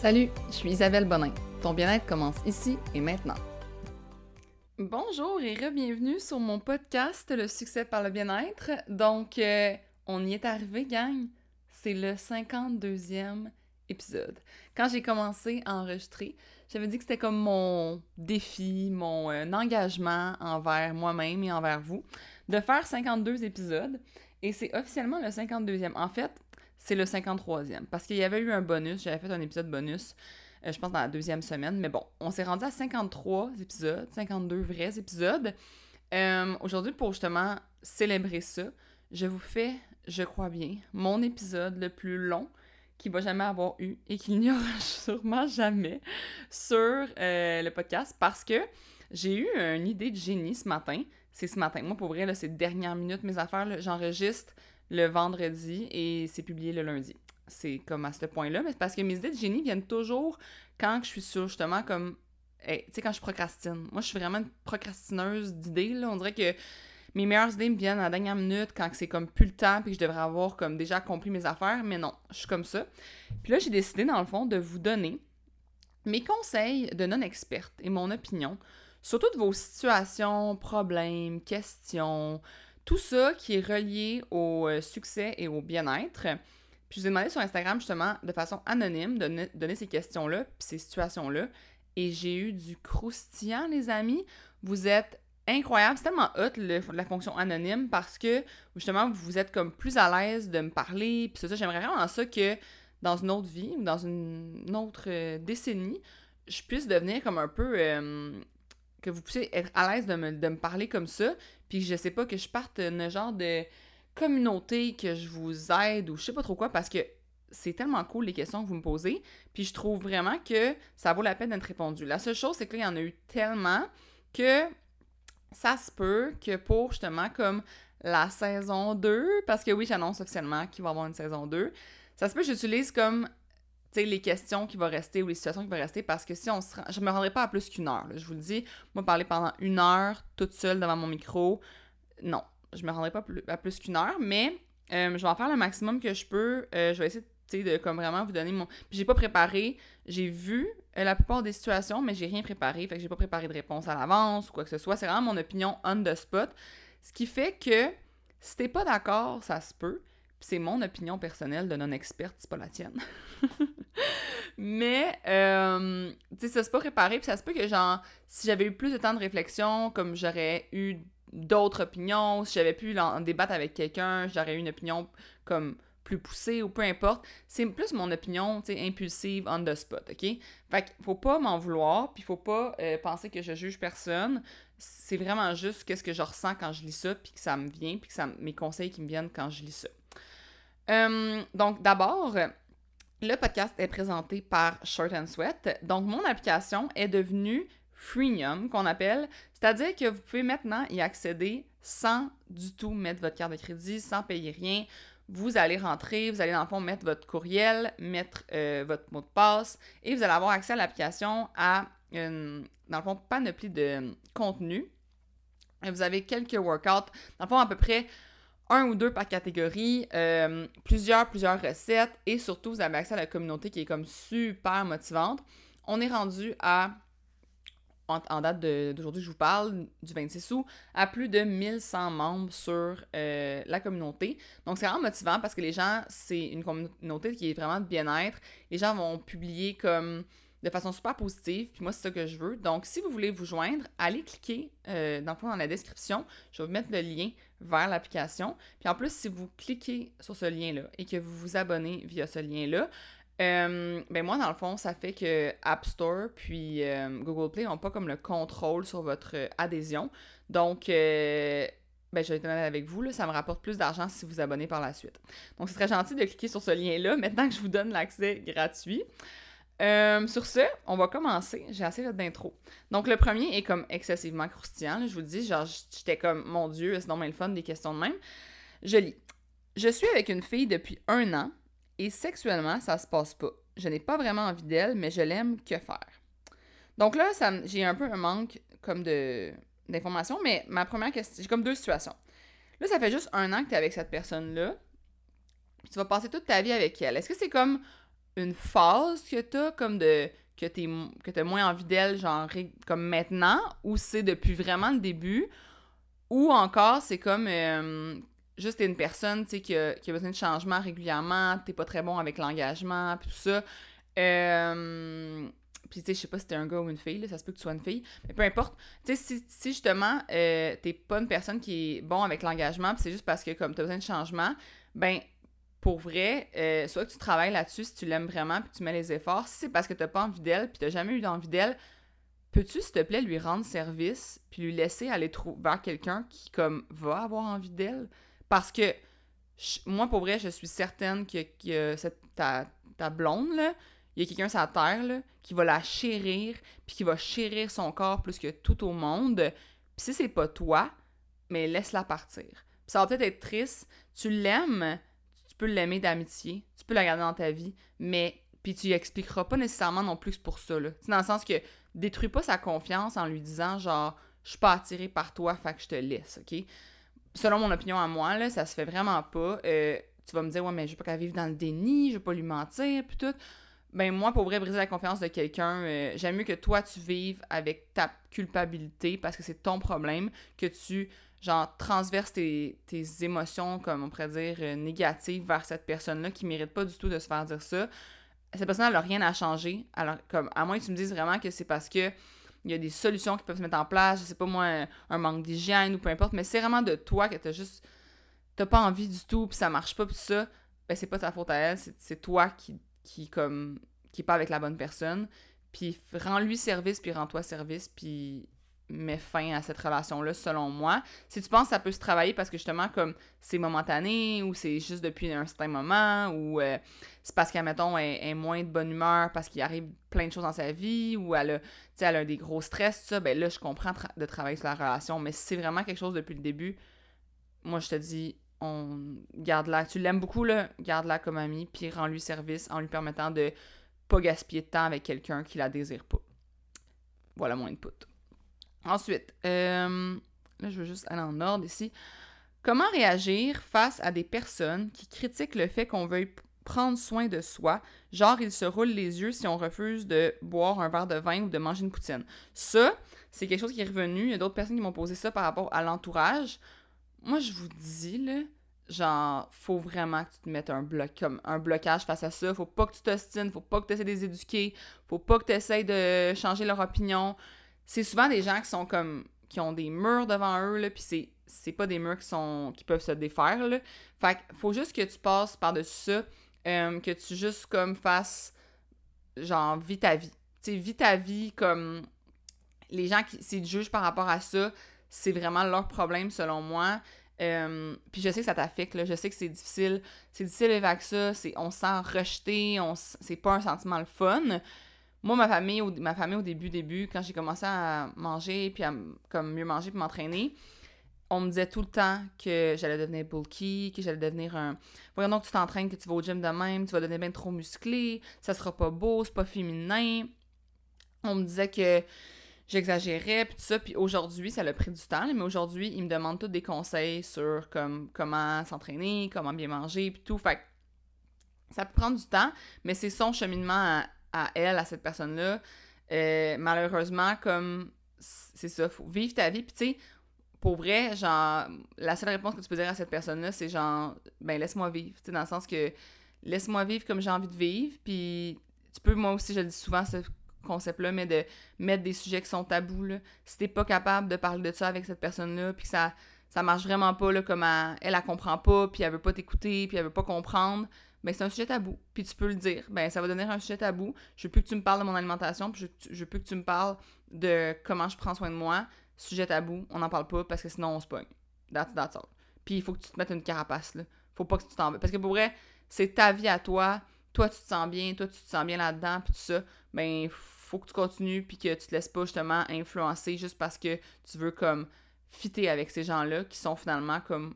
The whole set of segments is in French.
Salut, je suis Isabelle Bonin. Ton bien-être commence ici et maintenant. Bonjour et re-bienvenue sur mon podcast Le succès par le bien-être. Donc, euh, on y est arrivé, gang. C'est le 52e épisode. Quand j'ai commencé à enregistrer, j'avais dit que c'était comme mon défi, mon euh, engagement envers moi-même et envers vous, de faire 52 épisodes. Et c'est officiellement le 52e. En fait, c'est le 53e. Parce qu'il y avait eu un bonus, j'avais fait un épisode bonus, euh, je pense dans la deuxième semaine. Mais bon, on s'est rendu à 53 épisodes, 52 vrais épisodes. Euh, aujourd'hui, pour justement célébrer ça, je vous fais, je crois bien, mon épisode le plus long qu'il va jamais avoir eu et qu'il n'y aura sûrement jamais sur euh, le podcast parce que j'ai eu une idée de génie ce matin. C'est ce matin. Moi, pour vrai, c'est dernière minute mes affaires. J'enregistre le vendredi et c'est publié le lundi. C'est comme à ce point-là, mais c'est parce que mes idées de génie viennent toujours quand je suis sur justement comme. tu sais, quand je procrastine. Moi, je suis vraiment une procrastineuse d'idées. On dirait que mes meilleures idées me viennent à la dernière minute quand c'est comme plus le temps puis que je devrais avoir comme déjà accompli mes affaires, mais non, je suis comme ça. Puis là, j'ai décidé, dans le fond, de vous donner mes conseils de non-experte et mon opinion sur toutes vos situations, problèmes, questions, tout ça qui est relié au euh, succès et au bien-être. Puis je vous ai demandé sur Instagram justement de façon anonyme de donner ces questions-là, puis ces situations-là. Et j'ai eu du croustillant, les amis. Vous êtes incroyable. C'est tellement hot la fonction anonyme parce que justement vous êtes comme plus à l'aise de me parler. Puis ça, j'aimerais vraiment ça que dans une autre vie ou dans une autre euh, décennie, je puisse devenir comme un peu euh, que vous puissiez être à l'aise de me, de me, parler comme ça, puis je sais pas que je parte un genre de communauté que je vous aide ou je sais pas trop quoi, parce que c'est tellement cool les questions que vous me posez, puis je trouve vraiment que ça vaut la peine d'être répondu. La seule chose, c'est qu'il y en a eu tellement que ça se peut que pour justement comme la saison 2, parce que oui, j'annonce officiellement qu'il va y avoir une saison 2, ça se peut que j'utilise comme les questions qui vont rester ou les situations qui vont rester parce que si on se rend... je me rendrai pas à plus qu'une heure. je vous le dis, moi parler pendant une heure toute seule devant mon micro, non, je me rendrai pas à plus qu'une heure, mais euh, je vais en faire le maximum que je peux. Euh, je vais essayer de comme vraiment vous donner mon. Puis j'ai pas préparé, j'ai vu euh, la plupart des situations, mais j'ai rien préparé, fait que j'ai pas préparé de réponse à l'avance ou quoi que ce soit. C'est vraiment mon opinion on the spot. Ce qui fait que si t'es pas d'accord, ça se peut c'est mon opinion personnelle de non-experte, c'est pas la tienne. Mais, euh, tu sais, ça se peut réparer, puis ça se peut que, genre, si j'avais eu plus de temps de réflexion, comme j'aurais eu d'autres opinions, si j'avais pu en débattre avec quelqu'un, j'aurais eu une opinion comme plus poussée ou peu importe. C'est plus mon opinion, tu sais, impulsive, on the spot, OK? Fait qu'il faut pas m'en vouloir, puis faut pas euh, penser que je juge personne. C'est vraiment juste qu'est-ce que je ressens quand je lis ça, puis que ça me vient, puis que ça, mes conseils qui me viennent quand je lis ça. Euh, donc, d'abord, le podcast est présenté par Short and Sweat. Donc, mon application est devenue freemium, qu'on appelle. C'est-à-dire que vous pouvez maintenant y accéder sans du tout mettre votre carte de crédit, sans payer rien. Vous allez rentrer, vous allez dans le fond mettre votre courriel, mettre euh, votre mot de passe et vous allez avoir accès à l'application à une, dans le fond, panoplie de contenu. vous avez quelques workouts, dans le fond, à peu près un ou deux par catégorie, euh, plusieurs, plusieurs recettes et surtout, vous avez accès à la communauté qui est comme super motivante. On est rendu à, en, date d'aujourd'hui, je vous parle, du 26 août, à plus de 1100 membres sur euh, la communauté. Donc, c'est vraiment motivant parce que les gens, c'est une communauté qui est vraiment de bien-être. Les gens vont publier comme de façon super positive. Puis moi, c'est ça que je veux. Donc, si vous voulez vous joindre, allez cliquer euh, dans, dans la description. Je vais vous mettre le lien vers l'application. Puis en plus, si vous cliquez sur ce lien-là et que vous vous abonnez via ce lien-là, euh, ben moi, dans le fond, ça fait que App Store puis euh, Google Play n'ont pas comme le contrôle sur votre adhésion. Donc, euh, ben, je vais être honnête avec vous, là, ça me rapporte plus d'argent si vous vous abonnez par la suite. Donc, c'est très gentil de cliquer sur ce lien-là maintenant que je vous donne l'accès gratuit. Euh, sur ce, on va commencer. J'ai assez fait d'intro. Donc, le premier est comme excessivement croustillant. je vous dis, genre, j'étais comme, mon Dieu, c'est normal le fun des questions de même. Je lis. Je suis avec une fille depuis un an et sexuellement, ça se passe pas. Je n'ai pas vraiment envie d'elle, mais je l'aime, que faire? Donc là, j'ai un peu un manque comme de d'informations, mais ma première question, j'ai comme deux situations. Là, ça fait juste un an que tu es avec cette personne-là, tu vas passer toute ta vie avec elle. Est-ce que c'est comme une phase que t'as comme de que t'es que t'as moins envie d'elle genre comme maintenant ou c'est depuis vraiment le début ou encore c'est comme euh, juste t'es une personne tu sais qui qui a besoin de changement régulièrement t'es pas très bon avec l'engagement puis tout ça euh, puis, tu sais, je sais pas si t'es un gars ou une fille, là, ça se peut que tu sois une fille, mais peu importe. Tu sais, si, si, justement, euh, t'es pas une personne qui est bon avec l'engagement, puis c'est juste parce que, comme t'as besoin de changement, ben, pour vrai, euh, soit que tu travailles là-dessus si tu l'aimes vraiment, puis tu mets les efforts. Si c'est parce que t'as pas envie d'elle, puis t'as jamais eu d'envie d'elle, peux-tu, s'il te plaît, lui rendre service, puis lui laisser aller vers quelqu'un qui, comme, va avoir envie d'elle? Parce que, moi, pour vrai, je suis certaine que, que cette, ta, blonde, il y a quelqu'un sur la terre qui va la chérir, puis qui va chérir son corps plus que tout au monde. Puis si c'est pas toi, mais laisse-la partir. Ça va peut-être être triste. Tu l'aimes, peux l'aimer d'amitié, tu peux la garder dans ta vie, mais puis tu lui expliqueras pas nécessairement non plus pour ça. Là. dans le sens que détruis pas sa confiance en lui disant genre je suis pas attiré par toi, fait que je te laisse, ok? Selon mon opinion à moi, là, ça se fait vraiment pas. Euh, tu vas me dire ouais mais je veux pas qu'elle vive dans le déni, je veux pas lui mentir, puis tout ben moi, pour vrai, briser la confiance de quelqu'un, euh, j'aime mieux que toi, tu vives avec ta culpabilité parce que c'est ton problème, que tu, genre, transverses tes, émotions, comme on pourrait dire, euh, négatives vers cette personne-là qui mérite pas du tout de se faire dire ça. Cette personne, n'a rien à changer. Alors, comme, à moins que tu me dises vraiment que c'est parce que il y a des solutions qui peuvent se mettre en place, je sais pas moi, un, manque d'hygiène ou peu importe, mais c'est vraiment de toi que t'as juste, t'as pas envie du tout, puis ça marche pas, puis ça, ben c'est pas ta faute à elle, c'est toi qui qui comme qui est pas avec la bonne personne, puis rends-lui service, puis rends-toi service, puis mets fin à cette relation-là, selon moi. Si tu penses que ça peut se travailler parce que justement, comme c'est momentané, ou c'est juste depuis un certain moment, ou euh, c'est parce qu'elle, mettons, est, est, moins de bonne humeur parce qu'il arrive plein de choses dans sa vie, ou elle a, elle a des gros stress, tout ça, ben là, je comprends de travailler sur la relation. Mais si c'est vraiment quelque chose depuis le début, moi, je te dis, on garde-la. Tu l'aimes beaucoup, là, garde-la comme amie, puis rends-lui service en lui permettant de pas gaspiller de temps avec quelqu'un qui la désire pas. Voilà mon input. Ensuite, euh, là, je veux juste aller en ordre ici. Comment réagir face à des personnes qui critiquent le fait qu'on veuille prendre soin de soi, genre ils se roulent les yeux si on refuse de boire un verre de vin ou de manger une poutine. Ça, c'est quelque chose qui est revenu. Il y a d'autres personnes qui m'ont posé ça par rapport à l'entourage moi, je vous dis, là, genre, faut vraiment que tu te mettes un, bloc, comme un blocage face à ça. Faut pas que tu t'ostines, faut pas que tu essaies de les éduquer, faut pas que tu essaies de changer leur opinion. C'est souvent des gens qui sont comme. qui ont des murs devant eux, là, puis c'est, c'est pas des murs qui sont qui peuvent se défaire, là. Fait que faut juste que tu passes par-dessus ça, euh, que tu juste comme fasses. genre, vis ta vie. Tu sais, vis ta vie comme. Les gens qui s'ils jugent par rapport à ça, c'est vraiment leur problème selon moi. Euh, puis je sais que ça t'affecte, je sais que c'est difficile. C'est difficile avec ça, on se sent rejeté, on, c'est pas un sentiment le fun. Moi, ma famille, au, ma famille au début, début, quand j'ai commencé à manger, puis à comme mieux manger, puis m'entraîner, on me disait tout le temps que j'allais devenir bulky, que j'allais devenir un... Voyons donc, tu t'entraînes, que tu vas au gym de même, tu vas devenir bien trop musclé, ça sera pas beau, c'est pas féminin. On me disait que j'exagérais, puis tout ça. Puis aujourd'hui, ça a pris du temps, mais aujourd'hui, ils me demandent tous des conseils sur comme, comment s'entraîner, comment bien manger, puis tout. Fait ça peut prendre du temps, mais c'est son cheminement à, elle, à cette personne-là. Euh, malheureusement, comme c'est ça, faut vivre ta vie. Puis tu sais, pour vrai, genre, la seule réponse que tu peux dire à cette personne-là, c'est genre, ben laisse-moi vivre. Tu sais, dans le sens que laisse-moi vivre comme j'ai envie de vivre. Puis tu peux, moi aussi, je le dis souvent, concept-là, mais de mettre des sujets qui sont tabous. Là. Si t'es pas capable de parler de ça avec cette personne-là, puis que ça, ça marche vraiment pas, là, comme elle, elle, comprend pas, puis elle veut pas t'écouter, puis elle veut pas comprendre, ben c'est un sujet tabou. Puis tu peux le dire. Ben ça va devenir un sujet tabou. Je veux plus que tu me parles de mon alimentation, puis je, je veux plus que tu me parles de comment je prends soin de moi. Sujet tabou, on n'en parle pas parce que sinon on se pogne. That's, that's. Puis il faut que tu te mettes une carapace, là. Faut pas que tu t'en Parce que pour vrai, c'est ta vie à toi. Toi, tu te sens bien, toi, tu te sens bien là-dedans, puis tout ça. Ben, faut que tu continues puis que tu te laisses pas justement influencer juste parce que tu veux comme fitter avec ces gens-là qui sont finalement comme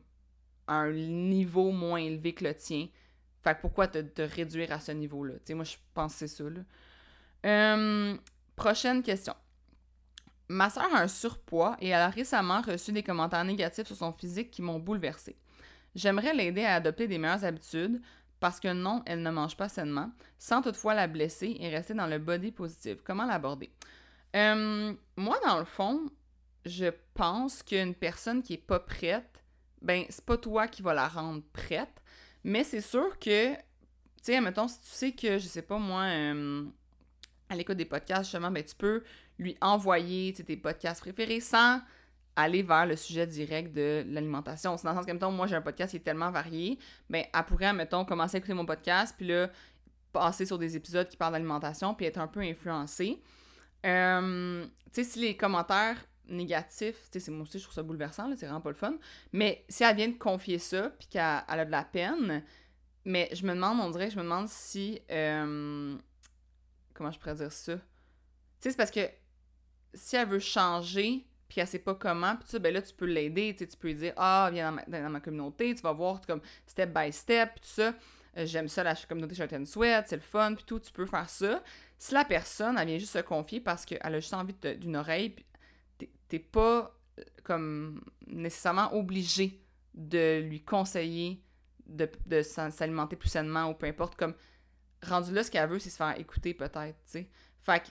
à un niveau moins élevé que le tien. Fait que pourquoi te, réduire à ce niveau-là? Tu sais, moi, je pense que c'est ça, là. Hum, prochaine question. Ma soeur a un surpoids et elle a récemment reçu des commentaires négatifs sur son physique qui m'ont bouleversée. J'aimerais l'aider à adopter des meilleures habitudes, parce que non, elle ne mange pas sainement, sans toutefois la blesser et rester dans le body positif. Comment l'aborder? Euh, moi, dans le fond, je pense qu'une personne qui est pas prête, ben, c'est pas toi qui va la rendre prête, mais c'est sûr que, tu sais, mettons, si tu sais que, je sais pas moi, euh, à l'écoute des podcasts, justement, ben, tu peux lui envoyer tes podcasts préférés sans aller vers le sujet direct de l'alimentation. C'est dans le sens que, mettons, moi, j'ai un podcast qui est tellement varié, ben, elle pourrait, mettons, commencer à écouter mon podcast, puis là, passer sur des épisodes qui parlent d'alimentation, puis être un peu influencée. Euh, tu sais, si les commentaires négatifs, tu sais, c'est moi aussi, je trouve ça bouleversant, c'est vraiment pas le fun, mais si elle vient de confier ça, puis qu'elle a de la peine, mais je me demande, on dirait, je me demande si... Euh, comment je pourrais dire ça? Tu sais, c'est parce que si elle veut changer, puis elle sait pas comment, puis ça, ben là, tu peux l'aider, tu peux lui dire « Ah, viens dans ma, communauté, tu vas voir comme step by step, tout ça. Euh, j'aime ça, la communauté and Sweat, c'est le fun, puis tout, tu peux faire ça. » Si la personne, elle vient juste se confier parce qu'elle a juste envie d'une oreille, puis t'es pas euh, comme nécessairement obligé de lui conseiller de, de s'alimenter plus sainement ou peu importe, comme rendu là, ce qu'elle veut, c'est se faire écouter peut-être, tu sais. Fait que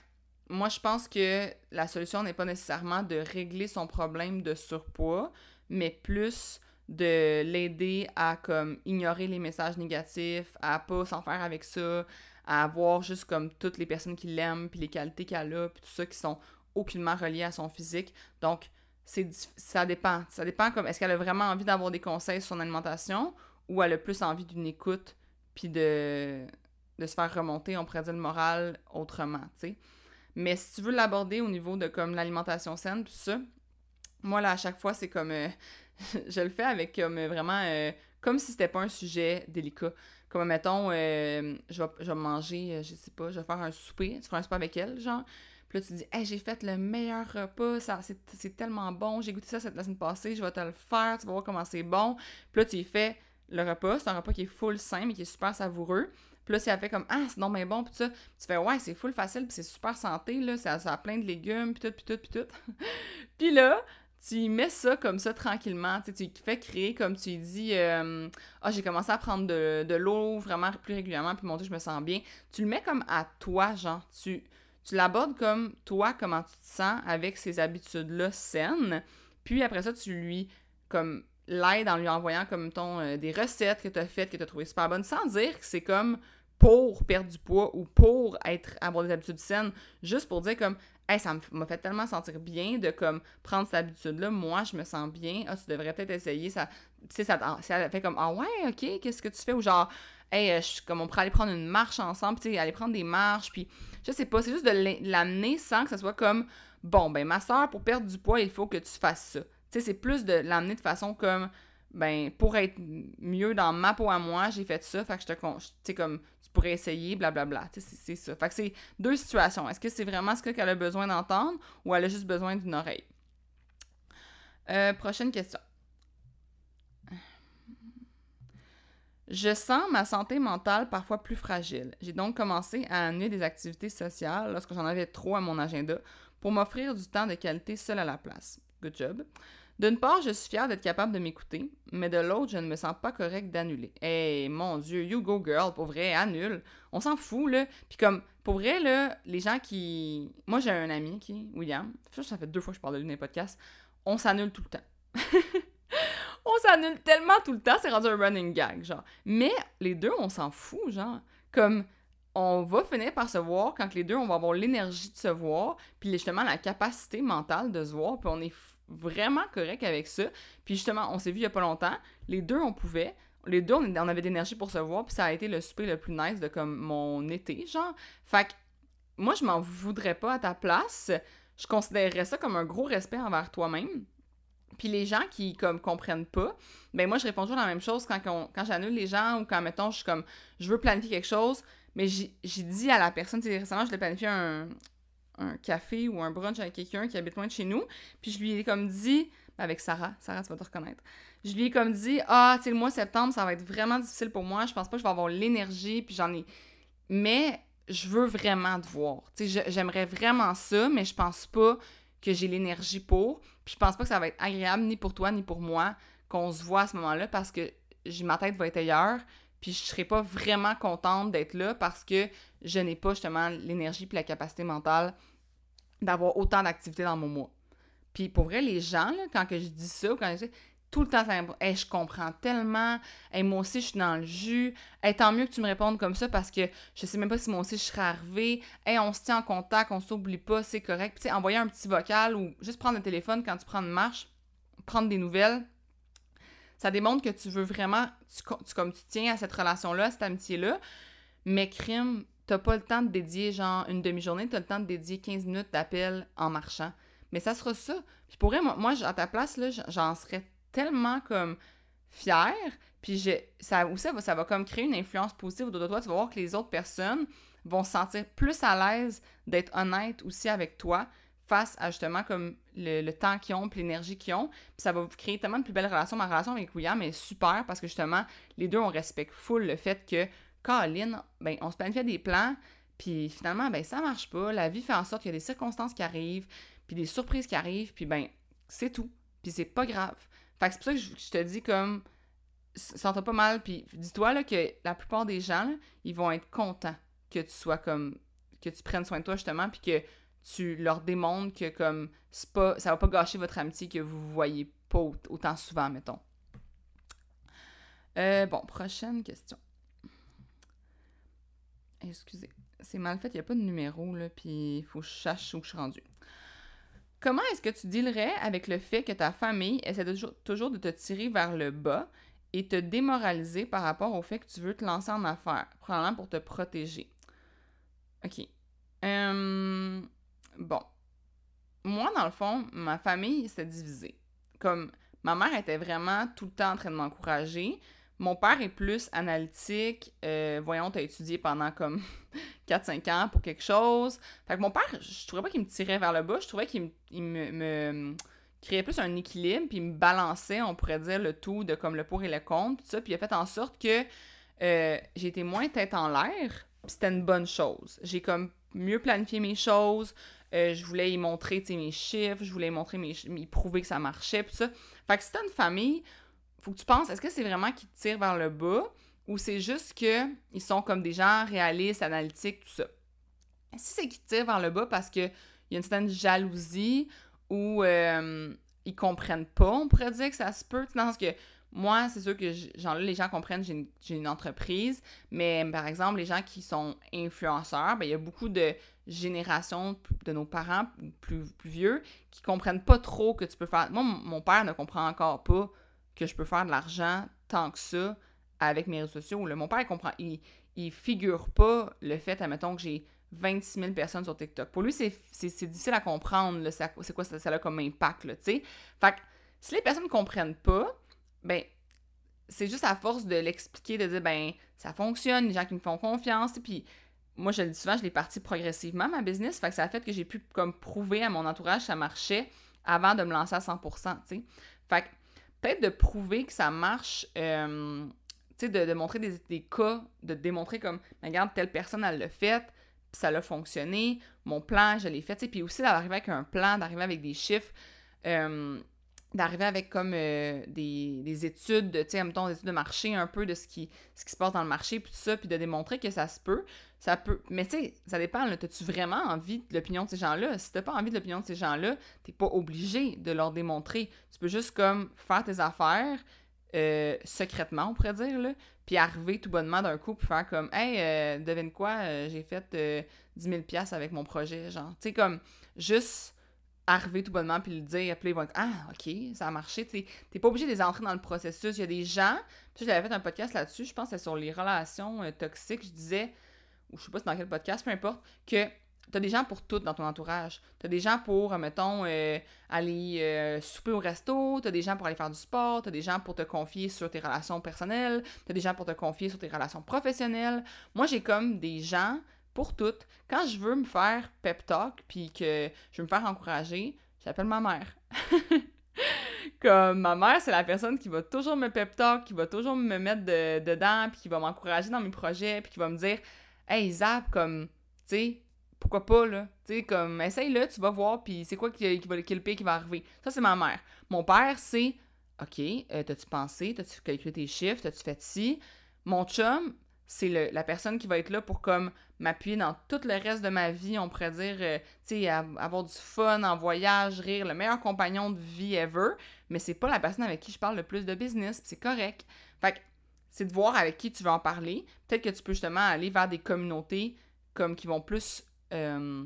moi, je pense que la solution n'est pas nécessairement de régler son problème de surpoids, mais plus de l'aider à comme ignorer les messages négatifs, à pas s'en faire avec ça, à avoir juste comme toutes les personnes qui l'aiment, puis les qualités qu'elle a, puis tout ça qui sont aucunement reliées à son physique. Donc, c'est ça dépend. Ça dépend comme est-ce qu'elle a vraiment envie d'avoir des conseils sur son alimentation ou elle a plus envie d'une écoute puis de, de se faire remonter, on pourrait dire le moral autrement, tu sais. Mais si tu veux l'aborder au niveau de comme l'alimentation saine, tout ça, moi là à chaque fois c'est comme euh, je le fais avec comme vraiment euh, comme si c'était pas un sujet délicat. Comme mettons euh, je, vais, je vais manger, je sais pas, je vais faire un souper, tu fais un souper avec elle, genre. Puis là tu dis Hey, j'ai fait le meilleur repas, ça c'est tellement bon, j'ai goûté ça cette semaine passée, je vais te le faire, tu vas voir comment c'est bon. Puis là tu y fais le repas, c'est un repas qui est full sain mais qui est super savoureux. Puis là, si elle fait comme Ah, c'est non mais bon, puis ça, tu fais Ouais, c'est full facile, puis c'est super santé, là, ça, a plein de légumes, puis tout, puis tout, puis tout. puis là, tu mets ça comme ça tranquillement, tu fais créer comme tu dis euh, Ah, j'ai commencé à prendre de, l'eau vraiment plus régulièrement, puis mon Dieu, je me sens bien. Tu le mets comme à toi, genre, tu, tu l'abordes comme toi, comment tu te sens avec ces habitudes-là saines, puis après ça, tu lui, comme, l'aide en lui envoyant comme ton euh, des recettes que tu as faites que tu as trouvées super bonnes sans dire que c'est comme pour perdre du poids ou pour être avoir des habitudes saines. Juste pour dire comme hey, ça m'a fait tellement sentir bien de comme prendre cette habitude là moi je me sens bien. Ah tu devrais peut-être essayer. Ça tu sais ça, ça fait comme ah ouais OK qu'est-ce que tu fais? Ou genre hey euh, je, comme on pourrait aller prendre une marche ensemble tu sais aller prendre des marches puis je sais pas c'est juste de l'amener sans que ça soit comme bon ben ma soeur pour perdre du poids il faut que tu fasses ça tu sais, c'est plus de l'amener de façon comme, ben, pour être mieux dans ma peau à moi, j'ai fait ça, fait que je te, tu sais, comme, tu pourrais essayer, blablabla. Tu sais, c'est ça. Fait que c'est deux situations. Est-ce que c'est vraiment ce qu'elle a besoin d'entendre ou elle a juste besoin d'une oreille? Euh, prochaine question. Je sens ma santé mentale parfois plus fragile. J'ai donc commencé à annuler des activités sociales lorsque j'en avais trop à mon agenda pour m'offrir du temps de qualité seul à la place. Good job. D'une part, je suis fière d'être capable de m'écouter, mais de l'autre, je ne me sens pas correct d'annuler. Hey, mon Dieu, you go girl, pour vrai, annule. On s'en fout, là. Puis comme, pour vrai, là, les gens qui... Moi, j'ai un ami qui, William, ça fait deux fois que je parle de lui dans les podcasts, on s'annule tout le temps. on s'annule tellement tout le temps, c'est rendu un running gag, genre. Mais les deux, on s'en fout, genre. Comme, on va finir par se voir quand les deux, on va avoir l'énergie de se voir, puis justement la capacité mentale de se voir, puis on est vraiment correct avec ça. Puis justement, on s'est vu il y a pas longtemps. Les deux, on pouvait. Les deux, on, avait d'énergie pour se voir. Puis ça a été le souper le plus nice de comme mon été, genre. Fait que moi, je m'en voudrais pas à ta place. Je considérerais ça comme un gros respect envers toi-même. Puis les gens qui comme comprennent pas, ben moi je réponds toujours la même chose quand, quand j'annule les gens ou quand mettons je suis comme je veux planifier quelque chose, mais j'ai dit à la personne, récemment je l'ai planifié un, un café ou un brunch avec quelqu'un qui habite loin de chez nous. Puis je lui ai comme dit, avec Sarah, Sarah, tu vas te reconnaître. Je lui ai comme dit, ah, tu sais, le mois de septembre, ça va être vraiment difficile pour moi. Je pense pas que je vais avoir l'énergie, puis j'en ai. Mais je veux vraiment te voir. Tu j'aimerais vraiment ça, mais je pense pas que j'ai l'énergie pour. Puis je pense pas que ça va être agréable ni pour toi ni pour moi qu'on se voit à ce moment-là parce que ma tête va être ailleurs. puis je serai pas vraiment contente d'être là parce que je n'ai pas justement l'énergie puis la capacité mentale d'avoir autant d'activités dans mon mois. Puis pour vrai, les gens, quand je dis ça, quand je dis tout le temps, hey, je comprends tellement, hey, moi aussi je suis dans le jus, hey, tant mieux que tu me répondes comme ça parce que je sais même pas si moi aussi je serais arrivée, hey, on se tient en contact, on s'oublie pas, c'est correct. Puis tu sais, envoyer un petit vocal ou juste prendre le téléphone quand tu prends une marche, prendre des nouvelles, ça démontre que tu veux vraiment, tu, comme tu tiens à cette relation-là, à cette amitié-là, mais crime, t'as pas le temps de dédier genre une demi-journée, t'as le temps de dédier 15 minutes d'appel en marchant. Mais ça sera ça. Puis pour moi, moi à ta place, là, j'en serais tellement comme fière. Puis je, ça aussi, ça va, ça va comme créer une influence positive autour de toi. Tu vas voir que les autres personnes vont se sentir plus à l'aise d'être honnêtes aussi avec toi face à justement comme le, temps qu'ils ont, puis l'énergie qu'ils ont. Puis ça va créer tellement de plus belles relations. Ma relation avec William est super parce que justement, les deux, on respecte full le fait que Caroline, ben, on se planifiait des plans, puis finalement, ben, ça marche pas. La vie fait en sorte qu'il y a des circonstances qui arrivent, puis des surprises qui arrivent, puis ben, c'est tout. Puis c'est pas grave. Fait que c'est pour ça que je, te dis comme, sens pas mal, puis dis-toi là que la plupart des gens, ils vont être contents que tu sois comme, que tu prennes soin de toi justement, puis que tu leur démontres que comme, c'est pas, ça va pas gâcher votre amitié que vous voyez pas autant souvent, mettons. Euh, bon, prochaine question. Excusez, c'est mal fait, il n'y a pas de numéro, là, puis il faut que je cherche où je suis rendue. Comment est-ce que tu dealerais avec le fait que ta famille essaie toujours de te tirer vers le bas et te démoraliser par rapport au fait que tu veux te lancer en affaires, probablement pour te protéger? OK. Hum, bon. Moi, dans le fond, ma famille s'est divisée. Comme ma mère était vraiment tout le temps en train de m'encourager, mon père est plus analytique. Euh, voyons, t'as étudié pendant comme 4-5 ans pour quelque chose. Fait que mon père, je trouvais pas qu'il me tirait vers le bas, je trouvais qu'il me, créait plus un équilibre, puis il me balançait, on pourrait dire, le tout de comme le pour et le contre, tout ça. Puis il a fait en sorte que euh, été moins tête en l'air, puis c'était une bonne chose. J'ai comme mieux planifié mes choses. Euh, je voulais y montrer mes chiffres, je voulais y montrer mes, prouver que ça marchait, ça. Fait que c'était une famille faut que tu penses, est-ce que c'est vraiment qu'ils te tirent vers le bas ou c'est juste qu'ils sont comme des gens réalistes, analytiques, tout ça? Si c'est qu'ils te tirent vers le bas parce qu'il y a une certaine jalousie ou euh, ils comprennent pas, on pourrait dire que ça se peut, dans ce que moi, c'est sûr que genre, les gens comprennent j'ai une, une, entreprise, mais par exemple, les gens qui sont influenceurs, ben, il y a beaucoup de générations de nos parents plus, plus vieux qui comprennent pas trop que tu peux faire. Moi, mon père ne comprend encore pas que je peux faire de l'argent tant que ça avec mes réseaux sociaux. Mon père, il comprend, il, figure pas le fait, admettons, que j'ai 26 000 personnes sur TikTok. Pour lui, c'est difficile à comprendre, c'est quoi ça, ça, a comme impact, tu sais. Fait que si les personnes ne comprennent pas, ben, c'est juste à force de l'expliquer, de dire, ben, ça fonctionne, les gens qui me font confiance, puis moi, je le dis souvent, je l'ai parti progressivement, ma business, fait que ça a fait que j'ai pu, comme, prouver à mon entourage que ça marchait avant de me lancer à 100%, tu sais. Fait que peut-être de prouver que ça marche, euh, tu sais, de, montrer des, cas, de démontrer comme, regarde, telle personne, elle l'a fait, puis ça a fonctionné, mon plan, je l'ai fait, tu puis aussi d'arriver avec un plan, d'arriver avec des chiffres, euh, d'arriver avec comme euh, des, des, études, tu sais, des études de marché un peu de ce qui, ce qui se passe dans le marché, puis tout ça, puis de démontrer que ça se peut, ça peut... Mais tu sais, ça dépend, t'as-tu vraiment envie de l'opinion de ces gens-là? Si t'as pas envie de l'opinion de ces gens-là, t'es pas obligé de leur démontrer. Tu peux juste comme faire tes affaires euh, secrètement, on pourrait dire, là, puis arriver tout bonnement d'un coup, puis faire comme « Hey, euh, devine quoi, j'ai fait 10 000 avec mon projet, genre. » Tu sais, comme, juste arriver tout bonnement puis le dire, puis ils vont être Ah, ok, ça a marché. Tu n'es pas obligé de les entrer dans le processus. Il y a des gens, puis j'avais fait un podcast là-dessus, je pense que c'était sur les relations euh, toxiques. Je disais, ou je sais pas si dans quel podcast, peu importe, que tu as des gens pour tout dans ton entourage. Tu as des gens pour, mettons, euh, aller euh, souper au resto, tu as des gens pour aller faire du sport, tu as des gens pour te confier sur tes relations personnelles, tu as des gens pour te confier sur tes relations professionnelles. Moi, j'ai comme des gens pour toutes. Quand je veux me faire pep talk puis que je veux me faire encourager, j'appelle ma mère. comme ma mère, c'est la personne qui va toujours me pep talk, qui va toujours me mettre dedans, puis qui va m'encourager dans mes projets, puis qui va me dire Hey Zap, comme, tu sais, pourquoi pas, là? Tu sais, comme, essaye-le, tu vas voir, puis c'est quoi qui, va, qui, le pire qui va arriver. Ça, c'est ma mère. Mon père, c'est OK, euh, t'as-tu pensé, t'as-tu calculé tes chiffres, t'as-tu fait ci? Mon chum, c'est la personne qui va être là pour comme m'appuyer dans tout le reste de ma vie, on pourrait dire, euh, tu sais, avoir du fun en voyage, rire, le meilleur compagnon de vie ever, mais c'est pas la personne avec qui je parle le plus de business, c'est correct. Fait que c'est de voir avec qui tu veux en parler. Peut-être que tu peux justement aller vers des communautés comme qui vont plus euh,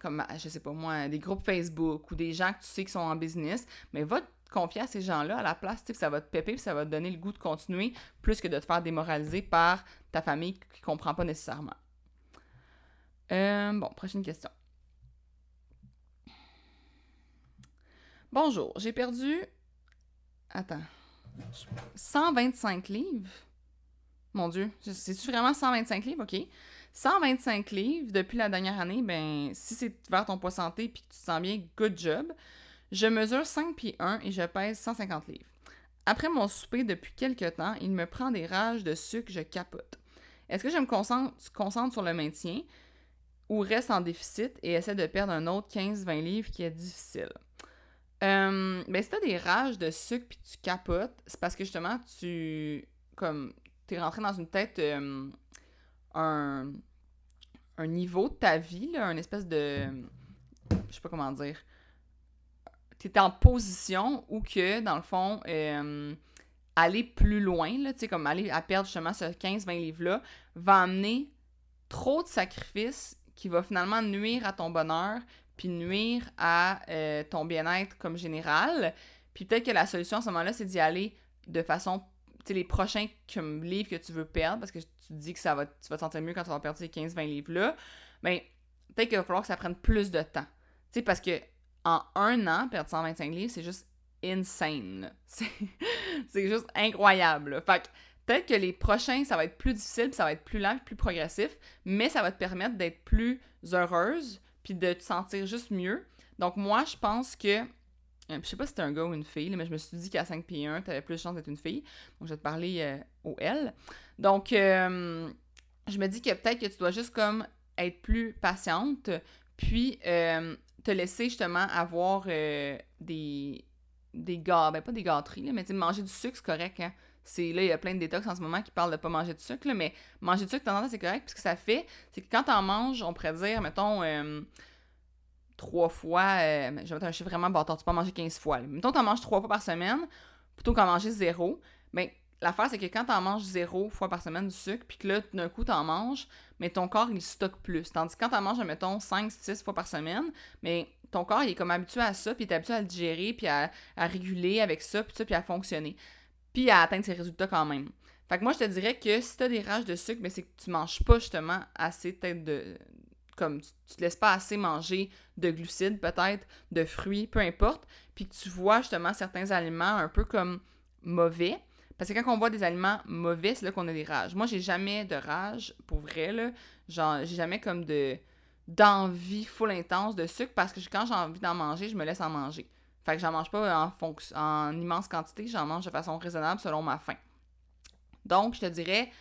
comme je sais pas moi, des groupes Facebook ou des gens que tu sais qui sont en business, mais va te confier à ces gens-là à la place, tu ça va te péper, ça va te donner le goût de continuer plus que de te faire démoraliser par ta famille qui comprend pas nécessairement. Euh, bon, prochaine question. Bonjour, j'ai perdu. Attends. 125 livres? Mon Dieu, c'est-tu vraiment 125 livres? OK. 125 livres depuis la dernière année, ben, si c'est vers ton poids santé puis que tu te sens bien, good job. Je mesure 5 pieds 1 et je pèse 150 livres. Après mon souper depuis quelques temps, il me prend des rages de sucre, je capote. Est-ce que je me concentre sur le maintien ou reste en déficit et essaie de perdre un autre 15-20 livres qui est difficile? Euh, ben, si t'as des rages de sucre puis tu capotes, c'est parce que justement, tu. Comme. T'es rentré dans une tête. Euh, un. Un niveau de ta vie, là, un espèce de. Je sais pas comment dire. T'es en position où que, dans le fond, euh, aller plus loin, là, tu sais, comme aller à perdre justement ce 15-20 livres-là, va amener trop de sacrifices qui va finalement nuire à ton bonheur, puis nuire à euh, ton bien-être comme général. Puis peut-être que la solution à ce moment-là, c'est d'y aller de façon, tu sais, les prochains livres que tu veux perdre, parce que tu te dis que ça va, tu vas te sentir mieux quand tu vas perdre ces 15-20 livres-là, mais ben, peut-être qu'il va falloir que ça prenne plus de temps. Tu sais, parce que en un an, perdre 125 livres, c'est juste insane. C'est juste incroyable. Fait que peut-être que les prochains, ça va être plus difficile, ça va être plus lent, plus progressif, mais ça va te permettre d'être plus heureuse, puis de te sentir juste mieux. Donc, moi, je pense que. Euh, je sais pas si c'était un gars ou une fille, mais je me suis dit qu'à 5 p 1, tu avais plus de chance d'être une fille. Donc, je vais te parler euh, au L. Donc, euh, je me dis que peut-être que tu dois juste comme être plus patiente, puis te laisser justement avoir des, des gars, ben pas des gâteries, là, mais manger du sucre, c'est correct. Hein? C'est, là, il y a plein de détox en ce moment qui parlent de pas manger de sucre, mais manger du sucre, de temps c'est correct. Puis que ça fait, c'est que quand t'en manges, on pourrait dire, mettons, euh, trois fois, euh, je vais mettre un chiffre vraiment bâtard, tu peux en manger 15 fois. Là. Mettons, t'en manges trois fois par semaine, plutôt qu'en manger zéro. Ben, l'affaire, c'est que quand t'en manges zéro fois par semaine du sucre, puis que là, d'un coup, t'en manges, mais ton corps, il stocke plus. Tandis que quand t'en manges, mettons, 5, 6 fois par semaine, mais ton corps, il est comme habitué à ça, puis il est habitué à le digérer, puis à, à réguler avec ça, puis ça, puis à fonctionner puis à atteindre ses résultats quand même. Fait que moi, je te dirais que si t'as des rages de sucre, mais c'est que tu manges pas justement assez peut-être de. Comme tu, te laisses pas assez manger de glucides, peut-être, de fruits, peu importe, puis que tu vois justement certains aliments un peu comme mauvais. Parce que quand on voit des aliments mauvais, c'est là qu'on a des rages. Moi, j'ai jamais de rage, pour vrai, là. Genre, j'ai jamais comme de d'envie full intense de sucre parce que quand j'ai envie d'en manger, je me laisse en manger. Fait que j'en mange pas en, en immense quantité, j'en mange de façon raisonnable selon ma faim. Donc, je te dirais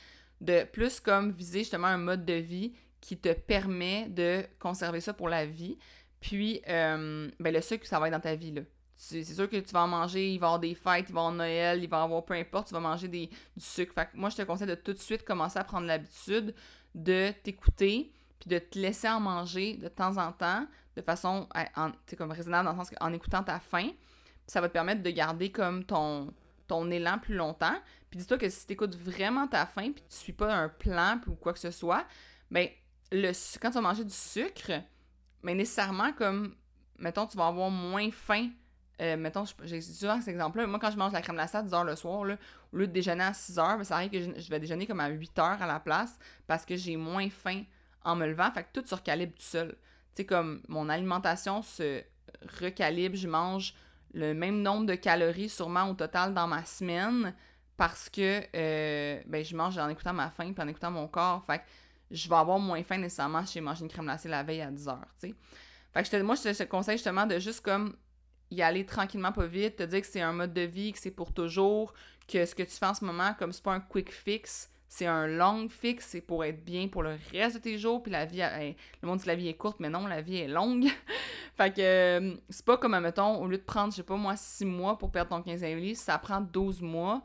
de plus comme viser justement un mode de vie qui te permet de conserver ça pour la vie. Puis, euh, ben le sucre, ça va être dans ta vie, là. C'est sûr que tu vas en manger, il va y avoir des fêtes, il va y avoir Noël, il va y avoir peu importe, tu vas manger du sucre. Fait que moi, je te conseille de tout de suite commencer à prendre l'habitude de t'écouter, puis de te laisser en manger de temps en temps, de façon en, comme raisonnable dans le sens qu'en écoutant ta faim, ça va te permettre de garder comme ton, ton élan plus longtemps. Puis dis-toi que si tu écoutes vraiment ta faim puis tu suis pas un plan ou quoi que ce soit, ben le quand tu vas manger du sucre, ben, nécessairement comme mettons tu vas avoir moins faim euh, mettons, j'ai souvent cet exemple-là. Moi, quand je mange la crème glacée à 10 h le soir, là, au lieu de déjeuner à 6 h, ben, ça arrive que je, vais déjeuner comme à 8 h à la place parce que j'ai moins faim en me levant. Fait que tout se recalibre tout seul sais, comme mon alimentation se recalibre, je mange le même nombre de calories sûrement au total dans ma semaine parce que euh, ben, je mange en écoutant ma faim puis en écoutant mon corps. Fait que je vais avoir moins faim nécessairement si j'ai mangé une crème glacée la veille à 10 heures, tu sais. Fait que moi, je te conseille justement de juste comme y aller tranquillement, pas vite, te dire que c'est un mode de vie, que c'est pour toujours, que ce que tu fais en ce moment, comme c'est pas un quick fix, c'est un long fixe, c'est pour être bien pour le reste de tes jours, puis la vie, le monde dit que la vie est courte, mais non, la vie est longue. fait que euh, c'est pas comme, mettons, au lieu de prendre, je sais pas moi, 6 mois pour perdre ton 15 livres, ça prend 12 mois,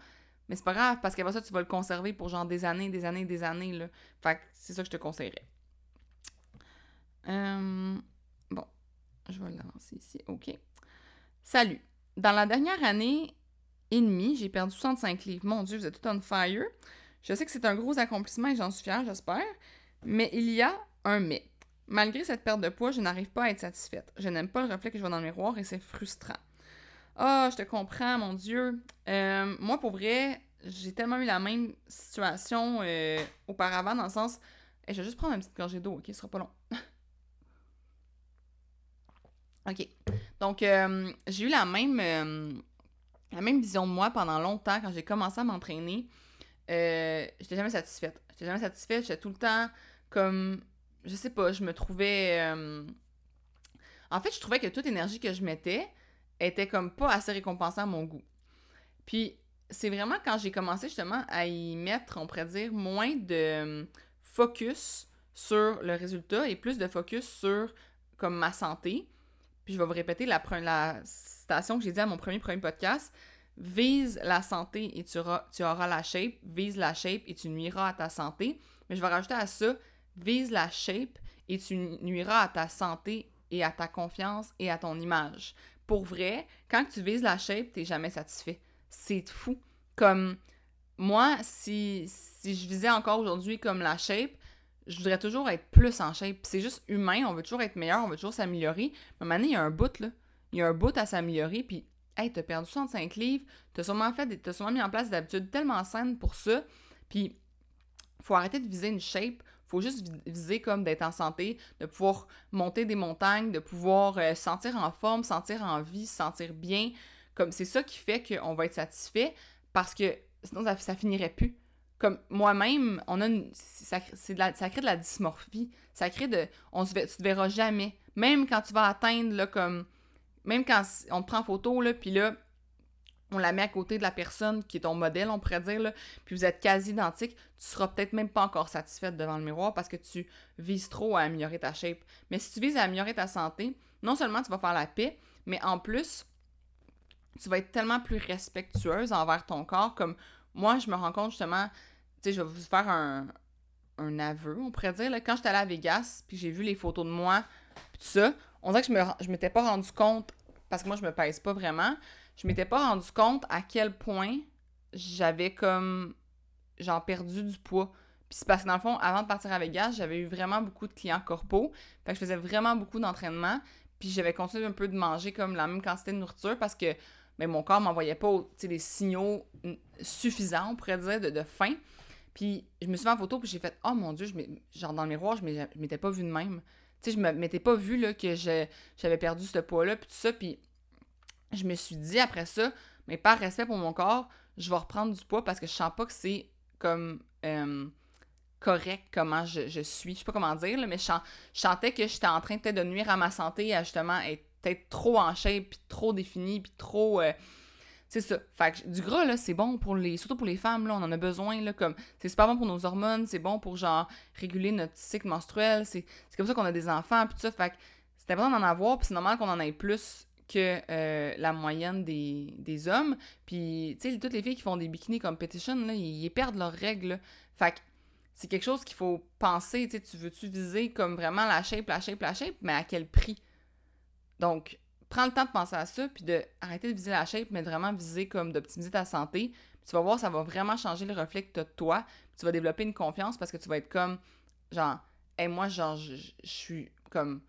Mais c'est pas grave, parce qu'après ça, tu vas le conserver pour genre des années, des années, des années, là. Fait que c'est ça que je te conseillerais. Euh, bon, je vais l'avancer ici. OK. Salut. Dans la dernière année et demie, j'ai perdu 65 livres. Mon Dieu, vous êtes tout on fire. Je sais que c'est un gros accomplissement et j'en suis fière, j'espère. Mais il y a un mais. Malgré cette perte de poids, je n'arrive pas à être satisfaite. Je n'aime pas le reflet que je vois dans le miroir et c'est frustrant. Ah, je te comprends, mon Dieu. Euh, moi, pour vrai, j'ai tellement eu la même situation euh, auparavant, dans le sens. Et je vais juste prendre une petite gorgée d'eau, ok? Ce sera pas long. ok. Donc, euh, j'ai eu la même, la même vision de moi pendant longtemps quand j'ai commencé à m'entraîner. J'étais jamais satisfaite. J'étais jamais satisfaite. J'étais tout le temps comme je sais pas, je me trouvais. Euh, en fait, je trouvais que toute énergie que je mettais était comme pas assez récompensée à mon goût. Puis, c'est vraiment quand j'ai commencé justement à y mettre, on pourrait dire, moins de euh, focus sur le résultat et plus de focus sur comme ma santé. Puis je vais vous répéter la, la citation que j'ai dit à mon premier premier podcast. Vise la santé et tu auras, tu auras la shape. Vise la shape et tu nuiras à ta santé. Mais je vais rajouter à ça, vise la shape et tu nuiras à ta santé et à ta confiance et à ton image. Pour vrai, quand tu vises la shape, t'es jamais satisfait. C'est fou. Comme moi, si, si je visais encore aujourd'hui comme la shape, je voudrais toujours être plus en shape. C'est juste humain, on veut toujours être meilleur, on veut toujours s'améliorer. Mais maintenant, il y a un bout, là. Il y a un bout à s'améliorer, puis, hey, t'as perdu 65 livres, t'as sûrement fait, t'as sûrement mis en place des habitudes tellement saines pour ça, puis faut arrêter de viser une shape faut juste viser comme d'être en santé, de pouvoir monter des montagnes, de pouvoir euh, sentir en forme, sentir en vie, se sentir bien. Comme c'est ça qui fait qu'on va être satisfait parce que sinon ça, ça finirait plus. Comme moi-même, on a ça, ça crée de la dysmorphie. Ça crée de. On se, tu te verras jamais. Même quand tu vas atteindre, là, comme. Même quand on te prend en photo, là, puis là, on la met à côté de la personne qui est ton modèle, on pourrait dire, là, puis vous êtes quasi identique, tu seras peut-être même pas encore satisfaite devant le miroir parce que tu vises trop à améliorer ta shape. Mais si tu vises à améliorer ta santé, non seulement tu vas faire la paix, mais en plus, tu vas être tellement plus respectueuse envers ton corps. Comme moi, je me rends compte justement, tu sais, je vais vous faire un, un aveu, on pourrait dire. Là, quand j'étais allée à Vegas, puis j'ai vu les photos de moi, puis tout ça, on dirait que je m'étais pas rendu compte, parce que moi, je me pèse pas vraiment, je m'étais pas rendu compte à quel point j'avais comme genre perdu du poids. Puis c'est parce que dans le fond, avant de partir à Vegas, j'avais eu vraiment beaucoup de clients corpo. Fait que je faisais vraiment beaucoup d'entraînement. Puis j'avais continué un peu de manger comme la même quantité de nourriture parce que mais ben, mon corps m'envoyait pas les signaux suffisants, on pourrait dire, de, faim. Puis je me suis fait en photo, puis j'ai fait Oh mon Dieu, genre dans le miroir, je m'étais pas vue de même. Tu je m'étais pas vue là, que j'avais perdu ce poids-là, puis tout ça. Puis je me suis dit après ça, mais par respect pour mon corps, je vais reprendre du poids parce que je sens pas que c'est comme euh, correct comment je, suis. Je sais pas comment dire, mais je, sentais que j'étais en train peut-être de nuire à ma santé à justement être trop en shape, trop défini, puis trop. Euh, c'est ça. Fait du gras, là, c'est bon pour les. Surtout pour les femmes, là, on en a besoin, là, comme. C'est super bon pour nos hormones, c'est bon pour, genre, réguler notre cycle menstruel. C'est comme ça qu'on a des enfants, puis ça. Fait que c'est important d'en avoir, puis c'est normal qu'on en ait plus que euh, la moyenne des, hommes. Puis, tu sais, toutes les filles qui font des bikini competition, là, ils, perdent leurs règles. Fait que c'est quelque chose qu'il faut penser. Tu tu veux-tu viser comme vraiment la shape, la shape, la shape, mais à quel prix? Donc, prends le temps de penser à ça, puis de arrêter de viser la shape, mais de vraiment viser comme d'optimiser ta santé. Tu vas voir, ça va vraiment changer le reflet que tu as de toi. Tu vas développer une confiance parce que tu vas être comme, genre, et moi, genre, je suis comme,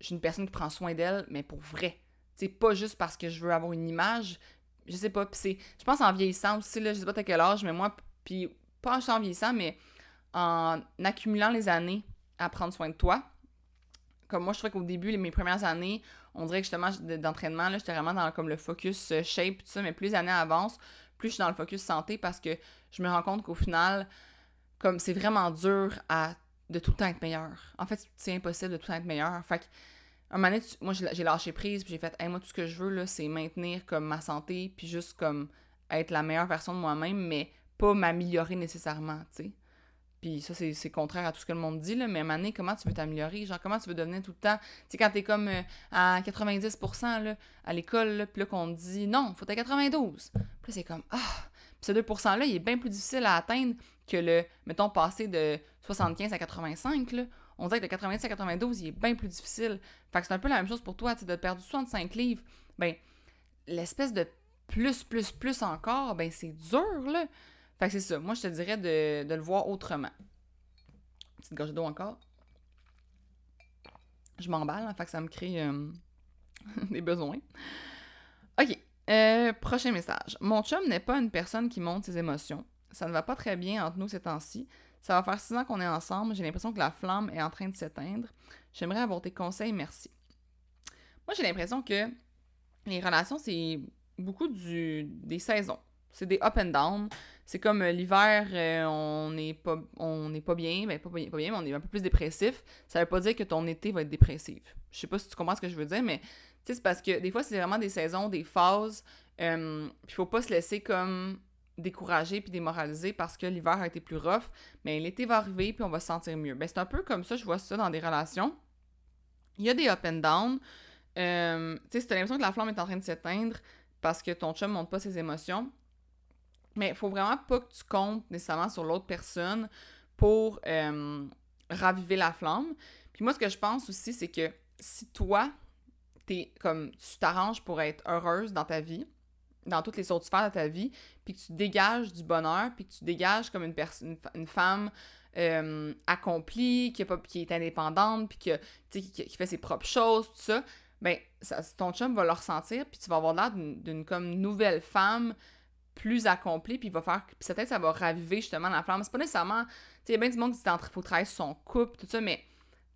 je suis une personne qui prend soin d'elle, mais pour vrai. C'est pas juste parce que je veux avoir une image. Je sais pas. c'est. Je pense en vieillissant aussi, là, je sais pas à quel âge, mais moi, puis pas en vieillissant, mais en accumulant les années à prendre soin de toi. Comme moi, je trouvais qu'au début, mes premières années, on dirait que justement, d'entraînement, là, j'étais vraiment dans comme le focus euh, shape, ça, mais plus les années avancent, plus je suis dans le focus santé parce que je me rends compte qu'au final, comme c'est vraiment dur à de tout temps être meilleur. En fait, c'est impossible de tout temps être meilleur. Fait que un moment donné, moi, j'ai lâché prise, puis j'ai fait, moi, tout ce que je veux, là, c'est maintenir comme ma santé, puis juste comme être la meilleure version de moi-même, mais pas m'améliorer nécessairement, tu sais. Puis ça, c'est contraire à tout ce que le monde dit, là, mais à un moment donné, comment tu veux t'améliorer? Genre, comment tu veux devenir tout le temps? Tu sais, quand t'es comme euh, à 90%, là, à l'école, puis là, qu'on te dit, non, faut être à 92. Puis c'est comme, ah! ce 2%-là, il est bien plus difficile à atteindre que le, mettons, passer de 75 à 85, là. On dirait que de 90 à 92, il est bien plus difficile. Fait que c'est un peu la même chose pour toi, tu sais, de perdre 65 livres. Ben, l'espèce de plus, plus, plus encore, ben c'est dur, là. Fait que c'est ça. Moi, je te dirais de, de le voir autrement. Petite gorgée d'eau encore. Je m'emballe, hein, fait que ça me crée euh, des besoins. OK. Euh, prochain message. Mon chum n'est pas une personne qui montre ses émotions. Ça ne va pas très bien entre nous ces temps-ci. Ça va faire six ans qu'on est ensemble. J'ai l'impression que la flamme est en train de s'éteindre. J'aimerais avoir tes conseils, merci. Moi, j'ai l'impression que les relations, c'est beaucoup du, des saisons. C'est des up and down. C'est comme euh, l'hiver, euh, on n'est pas, on pas bien, ben pas pas bien, mais on est un peu plus dépressif. Ça veut pas dire que ton été va être dépressif. Je sais pas si tu comprends ce que je veux dire, mais c'est parce que des fois, c'est vraiment des saisons, des phases. Euh, puis faut pas se laisser comme décourager puis démoraliser parce que l'hiver a été plus rough, mais l'été va arriver puis on va se sentir mieux. Ben, c'est un peu comme ça, je vois ça dans des relations. Il y a des up and down. Tu sais, si t'as l'impression que la flamme est en train de s'éteindre parce que ton chum montre pas ses émotions, mais il faut vraiment pas que tu comptes nécessairement sur l'autre personne pour euh, raviver la flamme. Puis moi, ce que je pense aussi, c'est que si toi, comme tu t'arranges pour être heureuse dans ta vie, dans toutes les autres sphères de ta vie, puis que tu dégages du bonheur, puis que tu dégages comme une, personne, une femme euh, accomplie, qui, pas, qui est indépendante, puis que, qui, qui fait ses propres choses, tout ça, ben, ton chum va le ressentir, puis tu vas avoir l'air d'une comme nouvelle femme plus accomplie, puis il va faire. Puis peut-être ça va raviver justement la flamme. C'est pas nécessairement. Tu sais, il y a bien du monde qui dit qu'il faut travailler sur son couple, tout ça, mais tu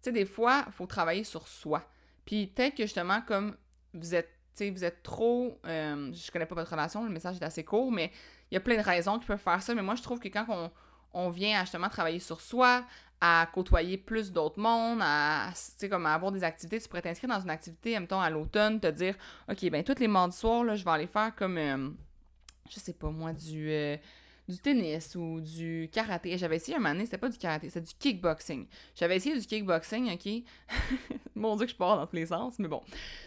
sais, des fois, il faut travailler sur soi. Puis peut-être que justement, comme vous êtes vous êtes trop. Euh, je connais pas votre relation, le message est assez court, mais il y a plein de raisons qui peuvent faire ça. Mais moi, je trouve que quand on, on vient à justement travailler sur soi, à côtoyer plus d'autres mondes, à, comme avoir des activités, tu pourrais t'inscrire dans une activité, mettons, à l'automne, te dire, OK, ben tous les mardis soirs, là, je vais aller faire comme, euh, je sais pas moi, du. Euh, du tennis ou du karaté. J'avais essayé un moment donné, c'était pas du karaté, c'était du kickboxing. J'avais essayé du kickboxing, ok? Mon dieu que je pars dans tous les sens, mais bon.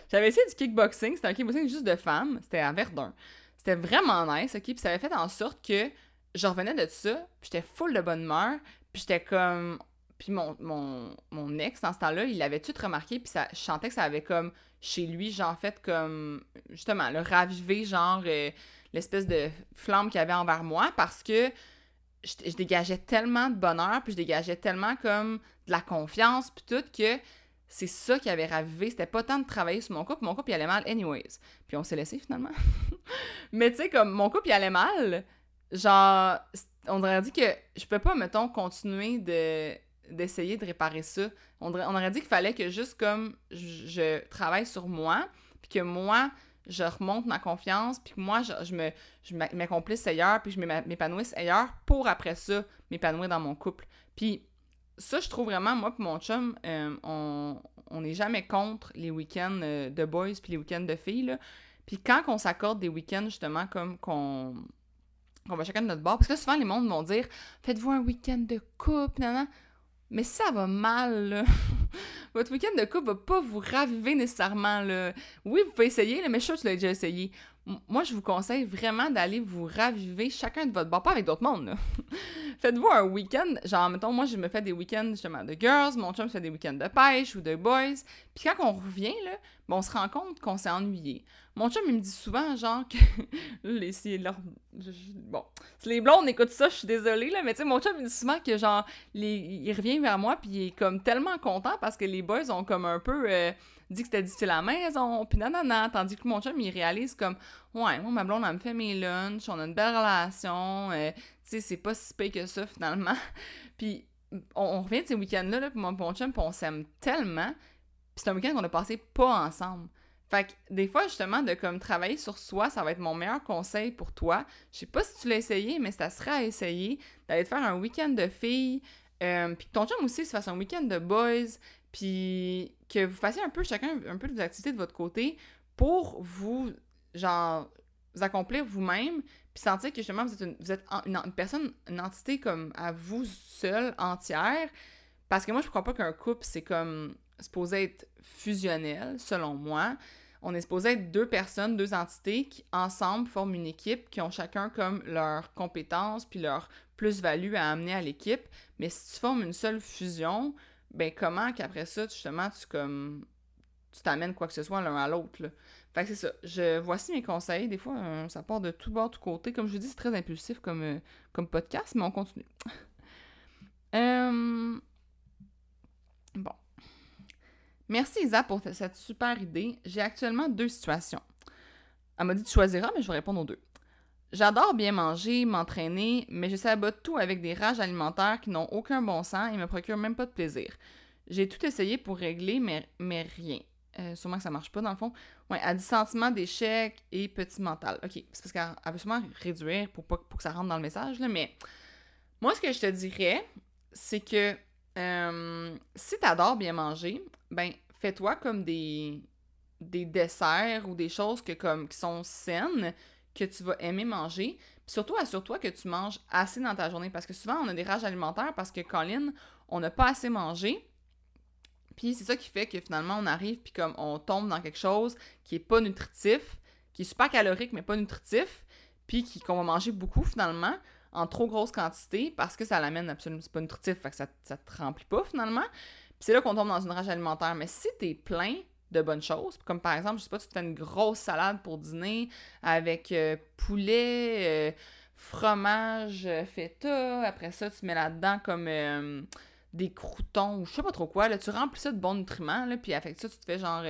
J'avais essayé du kickboxing, c'était un kickboxing juste de femmes, c'était à Verdun. C'était vraiment nice, ok? Puis ça avait fait en sorte que je revenais de ça, puis j'étais full de bonne humeur, puis j'étais comme... Puis mon, mon, mon ex, dans ce temps-là, il avait tout remarqué, puis ça, je sentais que ça avait comme, chez lui, genre, fait comme, justement, le raviver, genre... Euh, l'espèce de flamme qu'il y avait envers moi parce que je, dégageais tellement de bonheur, puis je dégageais tellement comme de la confiance, puis tout, que c'est ça qui avait ravivé. C'était pas tant de travailler sur mon couple, mon couple il allait mal anyways. Puis on s'est laissé finalement. Mais tu sais, comme mon couple il allait mal, genre, on aurait dit que je peux pas, mettons, continuer de d'essayer de réparer ça. On, on aurait dit qu'il fallait que juste comme je travaille sur moi, puis que moi, je remonte ma confiance, puis moi, je, je me je m'accomplisse ailleurs, puis je m'épanouisse ailleurs pour après ça m'épanouir dans mon couple. Puis ça, je trouve vraiment, moi et mon chum, euh, on n'est jamais contre les week-ends euh, de boys puis les week-ends de filles. Puis quand on s'accorde des week-ends, justement, comme qu'on va chacun de notre bord, parce que souvent les mondes vont dire Faites-vous un week-end de couple, non. Mais ça va mal, là. Votre week-end de couple va pas vous raviver nécessairement, là. Oui, vous pouvez essayer, mais je suis que tu l'as déjà essayé. moi, je vous conseille vraiment d'aller vous raviver chacun de votre bord, pas avec d'autres mondes, Faites-vous un week-end, genre, mettons, moi, je me fais des week-ends, justement, de girls, mon chum fait des week-ends de pêche ou de boys. Puis quand on revient, là, bon, on se rend compte qu'on s'est ennuyé. Mon chum, il me dit souvent, genre, que. les, leur... Bon, si les blondes écoutent ça, je suis désolée, là, mais tu sais, mon chum, il me dit souvent que, genre, les... il revient vers moi, puis il est comme tellement content parce que les boys ont comme un peu euh, dit que c'était difficile à la maison, puis nanana, tandis que mon chum, il réalise comme, ouais, moi, ma blonde, elle me fait mes lunchs, on a une belle relation, euh, tu sais, c'est pas si pire que ça, finalement. puis on, revient de ces week-ends-là, là, puis mon, mon chum, puis on s'aime tellement, c'est un week-end qu'on a passé pas ensemble. Fait que des fois, justement, de comme travailler sur soi, ça va être mon meilleur conseil pour toi. Je sais pas si tu l'as essayé, mais ça serait à essayer d'aller te faire un week-end de filles, euh, puis que ton chum aussi se fasse un week-end de boys, puis que vous fassiez un peu chacun un peu de activités de votre côté pour vous, genre, vous accomplir vous-même, puis sentir que justement vous êtes, une, personne, une entité comme à vous seule, entière. Parce que moi, je crois pas qu'un couple, c'est comme supposé être fusionnel, selon moi. on est supposé être deux personnes, deux entités qui, ensemble, forment une équipe, qui ont chacun comme leurs compétences puis leur plus-value à amener à l'équipe. Mais si tu formes une seule fusion, ben comment qu'après ça, justement, tu comme tu t'amènes quoi que ce soit l'un à l'autre. Fait que c'est ça. Je, voici mes conseils. Des fois, euh, ça part de tout bord, tout côté. Comme je vous dis, c'est très impulsif comme, euh, podcast, mais on continue. Euh, bon. Merci Isa pour cette super idée. J'ai actuellement deux situations. Elle m'a dit tu choisiras, mais je vais répondre aux deux. J'adore bien manger, m'entraîner, mais je sabote tout avec des rages alimentaires qui n'ont aucun bon sens et me procurent même pas de plaisir. J'ai tout essayé pour régler, mais, mais rien. Euh, que ça marche pas dans le fond. Ouais, elle dit sentiment d'échec et petit mental. Ok, c'est parce qu'elle veut sûrement réduire pour, pas, pour que ça rentre dans le message, là, mais moi, ce que je te dirais, c'est que euh, si tu adores bien manger, ben fais-toi comme des, des desserts ou des choses que, comme, qui sont saines, que tu vas aimer manger. Puis surtout, assure-toi que tu manges assez dans ta journée. Parce que souvent, on a des rages alimentaires parce que, Colin, on n'a pas assez mangé. Puis c'est ça qui fait que finalement, on arrive, puis comme on tombe dans quelque chose qui est pas nutritif, qui est super calorique, mais pas nutritif, puis qu'on va manger beaucoup finalement, en trop grosse quantité, parce que ça l'amène absolument, c'est pas nutritif, fait que ça, ça te remplit pas finalement. C'est là qu'on tombe dans une rage alimentaire. Mais si t'es plein de bonnes choses, comme par exemple, je sais pas, tu te fais une grosse salade pour dîner avec euh, poulet, euh, fromage, euh, feta, après ça, tu mets là-dedans comme des croutons ou je sais pas trop quoi, là, tu remplis ça de bons nutriments, là, puis avec ça, tu te fais genre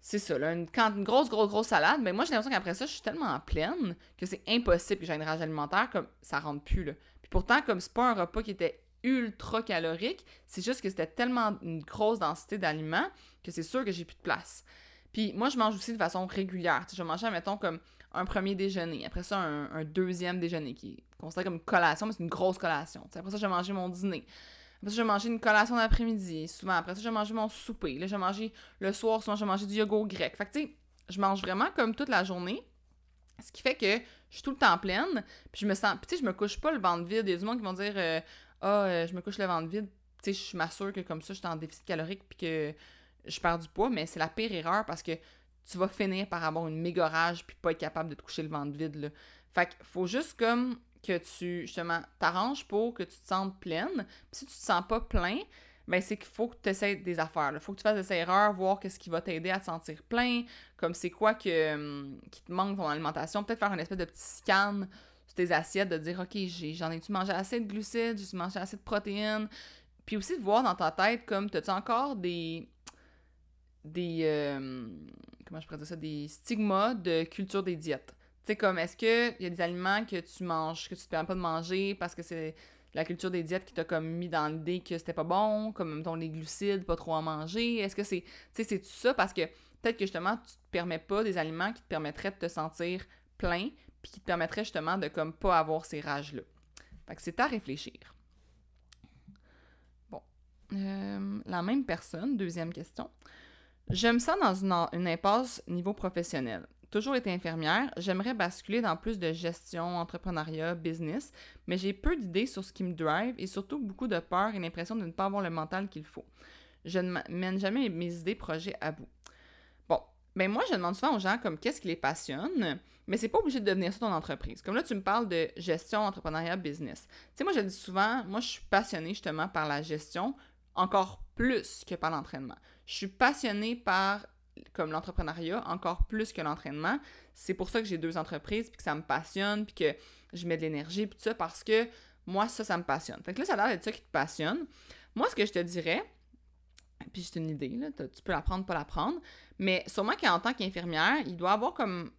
c'est ça, là, une, quand, grosse, grosse, grosse salade, mais moi j'ai l'impression qu'après ça, je suis tellement pleine que c'est impossible que j'ai une rage alimentaire, comme ça rentre plus, là. Puis pourtant, comme c'est pas un repas qui était ultra calorique, c'est juste que c'était tellement une grosse densité d'aliments que c'est sûr que j'ai plus de place. Puis moi, je mange aussi de façon régulière. je mange, mettons, comme un premier déjeuner, après ça, un, deuxième déjeuner qui est considéré comme une collation, mais c'est une grosse collation. après ça, je vais manger mon dîner. Après ça, je vais manger une collation d'après-midi, souvent. Après ça, je vais manger mon souper. Là, je vais manger le soir, souvent, je vais manger du yogourt grec. Fait que, tu sais, je mange vraiment comme toute la journée. Ce qui fait que je suis tout le temps pleine. Puis je me sens. Puis, tu sais, je me couche pas le ventre vide. Il y a du monde qui vont dire euh, Ah, euh, je me couche le ventre vide. Tu sais, je m'assure que comme ça, je suis en déficit calorique. Puis que je perds du poids. Mais c'est la pire erreur parce que tu vas finir par avoir une méga rage. Puis pas être capable de te coucher le ventre vide. Fait qu'il faut juste comme que tu, justement, t'arranges pour que tu te sentes pleine. Si tu te sens pas plein, ben c'est qu'il faut que tu essaies des affaires. Il faut que tu fasses des erreurs, voir qu'est-ce qui va t'aider à te sentir plein, comme c'est quoi que, hum, qui te manque dans ton alimentation. Peut-être faire un espèce de petit scan tes assiettes, de dire, OK, j'en ai-tu mangé assez de glucides, j'ai-tu mangé assez de protéines? Puis aussi de voir dans ta tête, comme, as-tu encore des. des. Euh, comment je pourrais ça? Des stigmas de culture des diètes? Sais, comme, est-ce qu'il y a des aliments que tu manges, que tu te permets pas de manger parce que c'est la culture des diètes qui t'a comme mis dans l'idée que c'était pas bon, comme, mettons, les glucides, pas trop à manger? Est-ce que c'est, tu sais, c'est tout ça? Parce que peut-être que justement, tu te permets pas des aliments qui te permettraient de te sentir plein, puis qui te permettraient justement de comme pas avoir ces rages-là. Fait c'est à réfléchir. Bon. Euh, la même personne, deuxième question. Je me sens dans une, une impasse niveau professionnel toujours été infirmière, j'aimerais basculer dans plus de gestion, entrepreneuriat, business, mais j'ai peu d'idées sur ce qui me drive et surtout beaucoup de peur et l'impression de ne pas avoir le mental qu'il faut. Je ne mène jamais mes idées, projets à bout. Bon, ben moi, je demande souvent aux gens comme qu'est-ce qui les passionne, mais c'est pas obligé de devenir ça ton entreprise. Comme là, tu me parles de gestion, entrepreneuriat, business. Tu sais, moi, je dis souvent, moi, je suis passionnée justement par la gestion encore plus que par l'entraînement. Je suis passionnée par comme l'entrepreneuriat encore plus que l'entraînement. C'est pour ça que j'ai deux entreprises, puis que ça me passionne, puis que je mets de l'énergie, puis tout ça, parce que moi, ça, ça me passionne. Fait que là, ça a l'air d'être ça qui te passionne. Moi, ce que je te dirais, puis c'est une idée, là, tu peux l'apprendre, pas l'apprendre, mais sûrement qu'en tant qu'infirmière, il doit avoir comme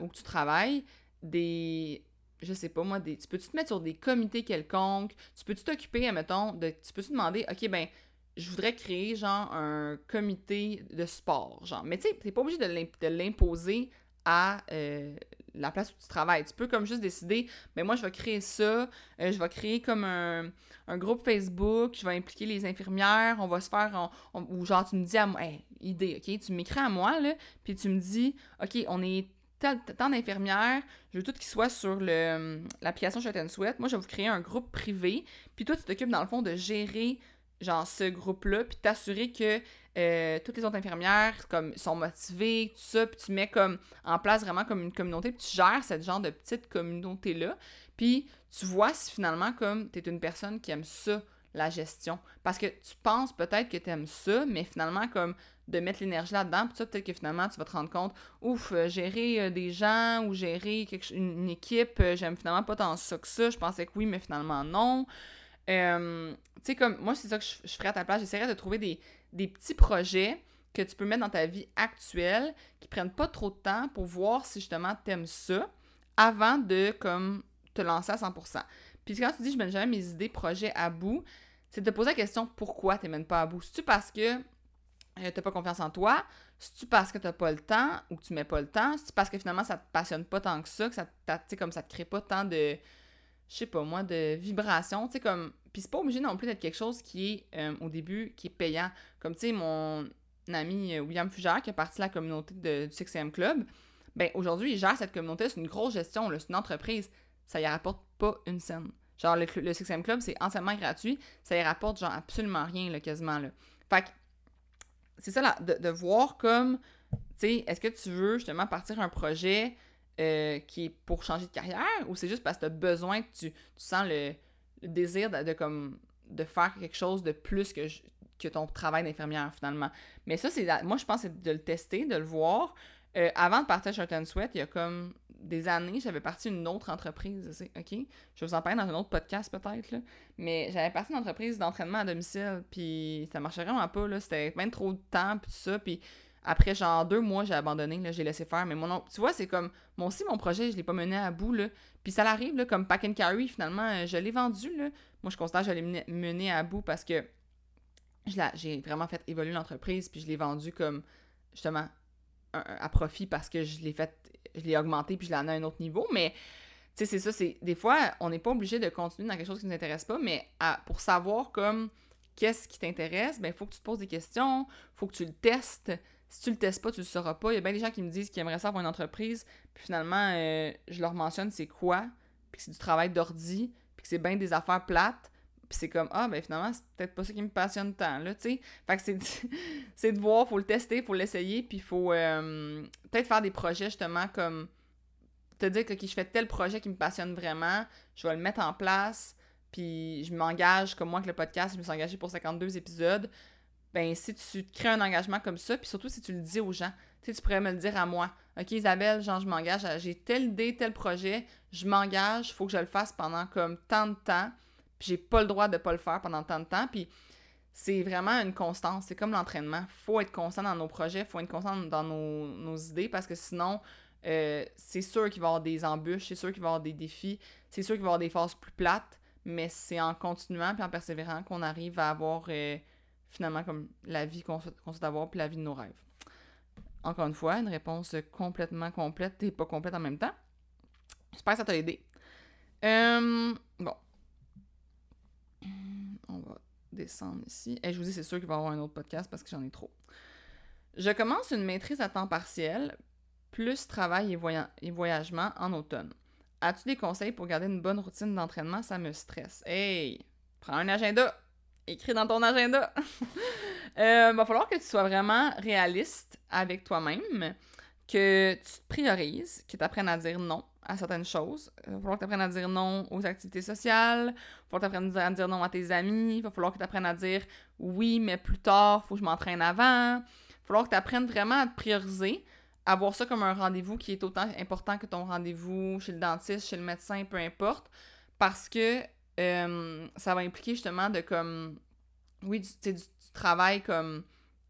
où tu travailles des je sais pas moi, des, tu peux-tu te mettre sur des comités quelconques, tu peux-tu t'occuper, admettons, de, tu peux-tu demander, OK, ben, je voudrais créer genre un comité de sport, genre. Mais tu sais, t'es pas obligé de l'imposer à euh, la place où tu travailles. Tu peux comme juste décider, mais ben, moi je vais créer ça, euh, je vais créer comme un, groupe Facebook, je vais impliquer les infirmières, on va se faire, ou genre tu me dis à moi, idée, ok, tu m'écris à moi là, puis tu me dis, ok, on est tant d'infirmières, je veux tout qui soit sur l'application Shot and Sweat. Moi, je vais vous créer un groupe privé. Puis toi, tu t'occupes, dans le fond, de gérer genre ce groupe-là, puis t'assurer que euh, toutes les autres infirmières comme sont motivées, tout ça, puis tu mets comme en place vraiment comme une communauté, puis tu gères cette genre de petite communauté-là, puis tu vois si finalement comme tu es une personne qui aime ça, la gestion. Parce que tu penses peut-être que tu aimes ça, mais finalement comme de mettre l'énergie là-dedans, puis ça, peut-être que finalement, tu vas te rendre compte, ouf, euh, gérer euh, des gens ou gérer une, équipe, j'aime finalement pas tant ça que ça. Je pensais que oui, mais finalement non. tu sais, comme moi, c'est ça que je, je ferais à ta place. J'essaierais de trouver des, des petits projets que tu peux mettre dans ta vie actuelle qui prennent pas trop de temps pour voir si justement tu aimes ça avant de comme te lancer à 100%. Puis quand tu dis je mène jamais mes idées, projets à bout, c'est de te poser la question pourquoi tu mènes pas à bout? C'est-tu parce que euh, tu pas confiance en toi? C'est-tu parce que tu pas le temps ou que tu mets pas le temps? C'est-tu parce que finalement ça te passionne pas tant que ça, que ça, comme ça te crée pas tant de, je sais pas moi, de vibrations? Tu sais, comme puis c'est pas obligé non plus d'être quelque chose qui est, euh, au début, qui est payant. Comme, tu sais, mon ami euh, William Fugère, qui a parti de la communauté du 6 Club, ben aujourd'hui, il gère cette communauté, c'est une grosse gestion, c'est une entreprise. Ça y rapporte pas une scène. Genre, le, le 6 Club, c'est entièrement gratuit. Ça y rapporte, genre, absolument rien, là, quasiment, là. Fait que, c'est ça, là, de, de voir comme, tu sais, est-ce que tu veux, justement, partir un projet euh, qui est pour changer de carrière ou c'est juste parce que tu as besoin, que tu sens le le désir de, comme de faire quelque chose de plus que, que ton travail d'infirmière finalement. Mais ça, c'est moi je pense c'est de le tester, de le voir. Euh, avant de partir chez Shirt Sweat, il y a comme des années, j'avais parti une autre entreprise, OK? Je vais vous en parler dans un autre podcast peut-être, là. Mais j'avais parti une entreprise d'entraînement à domicile, puis ça marchait vraiment pas, là. C'était même trop de temps, puis tout ça, puis après, genre, deux mois, j'ai abandonné, là, j'ai laissé faire. Mais mon tu vois, c'est comme, moi aussi, mon projet, je l'ai pas mené à bout, là. Puis ça l'arrive, là, comme Pack and Carry, finalement, euh, je l'ai vendu, là. Moi, je constate que je l'ai mené à bout parce que j'ai vraiment fait évoluer l'entreprise, puis je l'ai vendu comme, justement, à profit parce que je l'ai fait, je l'ai augmenté, puis je l'ai amené à un autre niveau. Mais, tu sais, c'est ça, c'est, des fois, on n'est pas obligé de continuer dans quelque chose qui ne nous intéresse pas, mais pour savoir, comme, qu'est-ce qui t'intéresse, ben, il faut que tu te poses des questions, il faut que tu le testes. Si tu le testes pas, tu le sauras pas. Il y a bien des gens qui me disent qu'ils aimeraient ça avoir une entreprise, puis finalement, euh, je leur mentionne c'est quoi, puis que c'est du travail d'ordi, puis que c'est bien des affaires plates, puis c'est comme, ah, ben finalement, c'est peut-être pas ça qui me passionne tant, là, tu sais. Fait que c'est, c'est de voir, faut le tester, faut l'essayer, puis faut euh, peut-être faire des projets, justement, comme te dire que je fais tel projet qui me passionne vraiment, je vais le mettre en place, puis je m'engage, comme moi avec le podcast, je me suis engagée pour 52 épisodes, ben si tu crées un engagement comme ça, puis surtout si tu le dis aux gens, tu sais, tu pourrais me le dire à moi. OK, Isabelle, genre, je m'engage, j'ai telle idée, tel projet, je m'engage, il faut que je le fasse pendant comme tant de temps, puis j'ai pas le droit de pas le faire pendant tant de temps, puis c'est vraiment une constance, c'est comme l'entraînement. faut être constant dans nos projets, faut être constant dans nos, idées, parce que sinon, euh, c'est sûr qu'il va y avoir des embûches, c'est sûr qu'il va y avoir des défis, c'est sûr qu'il va y avoir des phases plus plates, mais c'est en continuant puis en persévérant qu'on arrive à avoir... Euh, finalement comme la vie qu'on souhaite avoir puis la vie de nos rêves. Encore une fois, une réponse complètement complète et pas complète en même temps. J'espère que ça t'a aidé. Euh, bon. On va descendre ici. Et je vous dis, c'est sûr qu'il va y avoir un autre podcast parce que j'en ai trop. Je commence une maîtrise à temps partiel, plus travail et, et voyagement en automne. As-tu des conseils pour garder une bonne routine d'entraînement? Ça me stresse. Hey! Prends un agenda! Écrit dans ton agenda. Il euh, va falloir que tu sois vraiment réaliste avec toi-même, que tu te priorises, que tu apprennes à dire non à certaines choses. Il va falloir que tu apprennes à dire non aux activités sociales, il va falloir que tu apprennes à dire non à tes amis, il va falloir que tu apprennes à dire oui, mais plus tard, il faut que je m'entraîne avant. Il va falloir que tu apprennes vraiment à te prioriser, à voir ça comme un rendez-vous qui est autant important que ton rendez-vous chez le dentiste, chez le médecin, peu importe, parce que euh, ça va impliquer justement de comme, oui, du, du, travail comme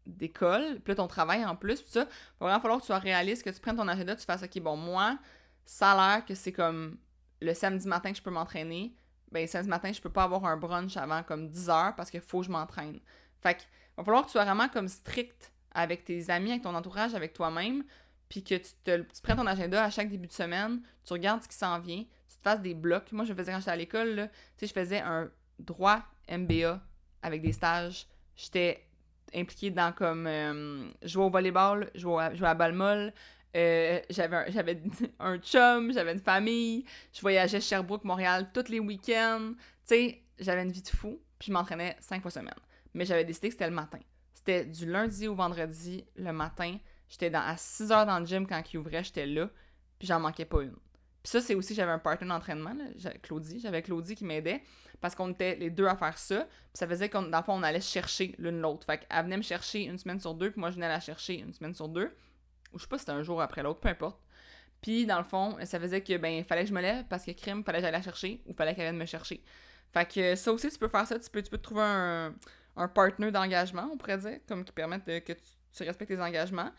d'école, puis là, ton travail en plus, tout ça, il va vraiment falloir que tu sois réaliste, que tu prennes ton agenda, tu fasses, OK, bon, moi, ça a l'air que c'est comme le samedi matin que je peux m'entraîner, ben, le samedi matin, je peux pas avoir un brunch avant comme 10 heures parce qu'il faut que je m'entraîne. Fait que, va falloir que tu sois vraiment comme strict avec tes amis, avec ton entourage, avec toi-même, puis que tu, te, tu prennes ton agenda à chaque début de semaine, tu regardes ce qui s'en vient, fasses des blocs. Moi, je faisais quand j'étais à l'école, tu sais, je faisais un droit MBA avec des stages. J'étais impliquée dans comme euh, jouer au volleyball, jouer à, jouer à balle molle. Euh, j'avais un, j'avais un chum, j'avais une famille, je voyageais Sherbrooke, Montréal tous les week-ends. Tu sais, j'avais une vie de fou, puis je m'entraînais cinq fois semaine. Mais j'avais décidé que c'était le matin. C'était du lundi au vendredi, le matin. J'étais à 6 heures dans le gym quand il ouvrait, j'étais là, puis j'en manquais pas une. Puis ça, c'est aussi, j'avais un partenaire d'entraînement, Claudie. J'avais Claudie qui m'aidait parce qu'on était les deux à faire ça. Puis ça faisait qu'on, dans le fond, on allait chercher l'une l'autre. Fait qu'elle venait me chercher une semaine sur deux, puis moi, je venais la chercher une semaine sur deux. Ou je sais pas si c'était un jour après l'autre, peu importe. Puis dans le fond, ça faisait que, ben, fallait que je me lève parce que crime, fallait que j'aille la chercher ou fallait qu'elle vienne me chercher. Fait que ça aussi, tu peux faire ça. Tu peux, tu peux trouver un, un partner d'engagement, on pourrait dire, comme qui permette que tu, respectes tes engagements.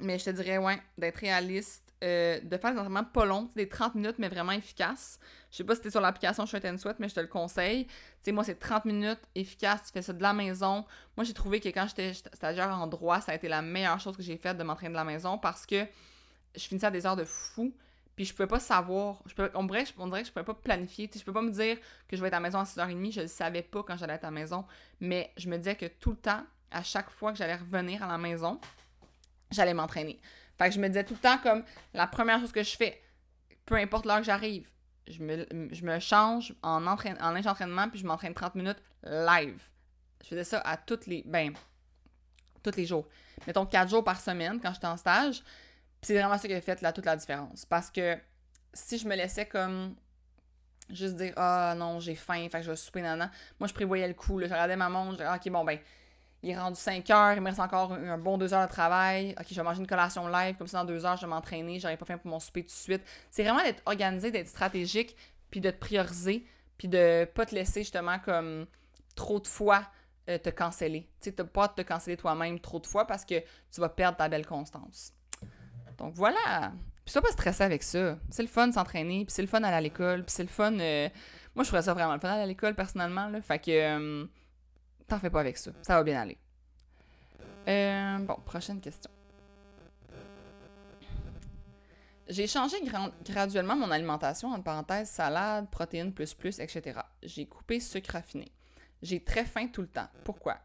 Mais je te dirais, ouais, d'être réaliste, euh, de faire des entraînements pas longs, des 30 minutes, mais vraiment efficaces. Je sais pas si t'es sur l'application Short and Sweat, mais je te le conseille. Tu sais, moi, c'est 30 minutes efficaces, tu fais ça de la maison. Moi, j'ai trouvé que quand j'étais stagiaire en droit, ça a été la meilleure chose que j'ai faite de m'entraîner de la maison parce que je finissais à des heures de fou. Puis je pouvais pas savoir, je on, dirait, on dirait que je pouvais pas planifier. sais, je peux pas me dire que je vais être à la maison à 6h30, je le savais pas quand j'allais être à la maison. Mais je me disais que tout le temps, à chaque fois que j'allais revenir à la maison, j'allais m'entraîner. Fait que je me disais tout le temps comme la première chose que je fais, peu importe l'heure que j'arrive, je me, je me change en, entraîne, en linge d'entraînement puis je m'entraîne 30 minutes live. Je faisais ça à toutes les. Ben, tous les jours. Mettons 4 jours par semaine quand j'étais en stage. Puis c'est vraiment ça qui a fait là, toute la différence. Parce que si je me laissais comme juste dire Ah non, j'ai faim, fait que je vais souper, nana. Moi, je prévoyais le coup. Là, je regardais ma montre, je disais Ok, bon, ben, il est rendu 5 heures, il me reste encore un, bon 2 heures de travail. Ok, je vais manger une collation live, comme ça dans 2 heures, je vais m'entraîner, j'aurais pas faim pour mon souper tout de suite. C'est vraiment d'être organisé, d'être stratégique, puis de te prioriser, puis de pas te laisser justement comme trop de fois euh, te canceller. Tu sais, pas te canceller toi-même trop de fois parce que tu vas perdre ta belle constance. Donc voilà. Puis ça, pas stresser avec ça. C'est le fun s'entraîner, puis c'est le fun d'aller à l'école, puis c'est le fun. Euh, moi, je ferais ça vraiment le fun à l'école personnellement. Fait que. Euh, T'en fais pas avec ça. Ça va bien aller. Euh, bon, prochaine question. J'ai changé graduellement mon alimentation, entre parenthèses, salade, protéines, plus, plus, etc. J'ai coupé sucre raffiné. J'ai très faim tout le temps. Pourquoi?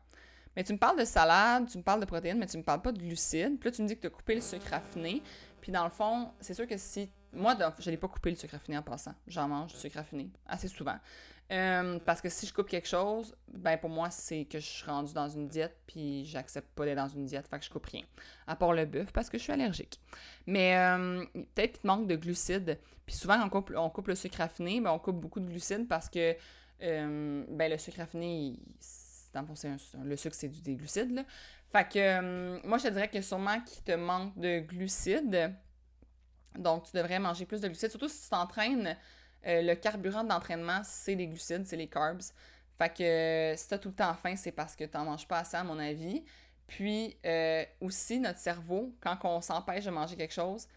Mais tu me parles de salade, tu me parles de protéines, mais tu me parles pas de glucides. Puis là, tu me dis que tu as coupé le sucre raffiné. Puis dans le fond, c'est sûr que si. Moi, je n'ai pas coupé le sucre raffiné en passant. J'en mange du sucre raffiné assez souvent. Euh, parce que si je coupe quelque chose, ben pour moi, c'est que je suis rendue dans une diète, puis j'accepte pas d'être dans une diète, fait que je coupe rien. À part le bœuf, parce que je suis allergique. Mais euh, peut-être qu'il manque de glucides. Puis souvent, quand on coupe, le sucre raffiné, ben on coupe beaucoup de glucides parce que euh, ben le sucre raffiné, le sucre, c'est du des glucides. Là. Fait que moi, je te dirais que sûrement qu'il te manque de glucides. Donc, tu devrais manger plus de glucides, surtout si tu t'entraînes euh, le carburant d'entraînement, c'est les glucides, c'est les carbs. Fait que euh, si t'as tout le temps faim, c'est parce que t'en manges pas assez, à mon avis. Puis euh, aussi, notre cerveau, quand on s'empêche de manger quelque chose,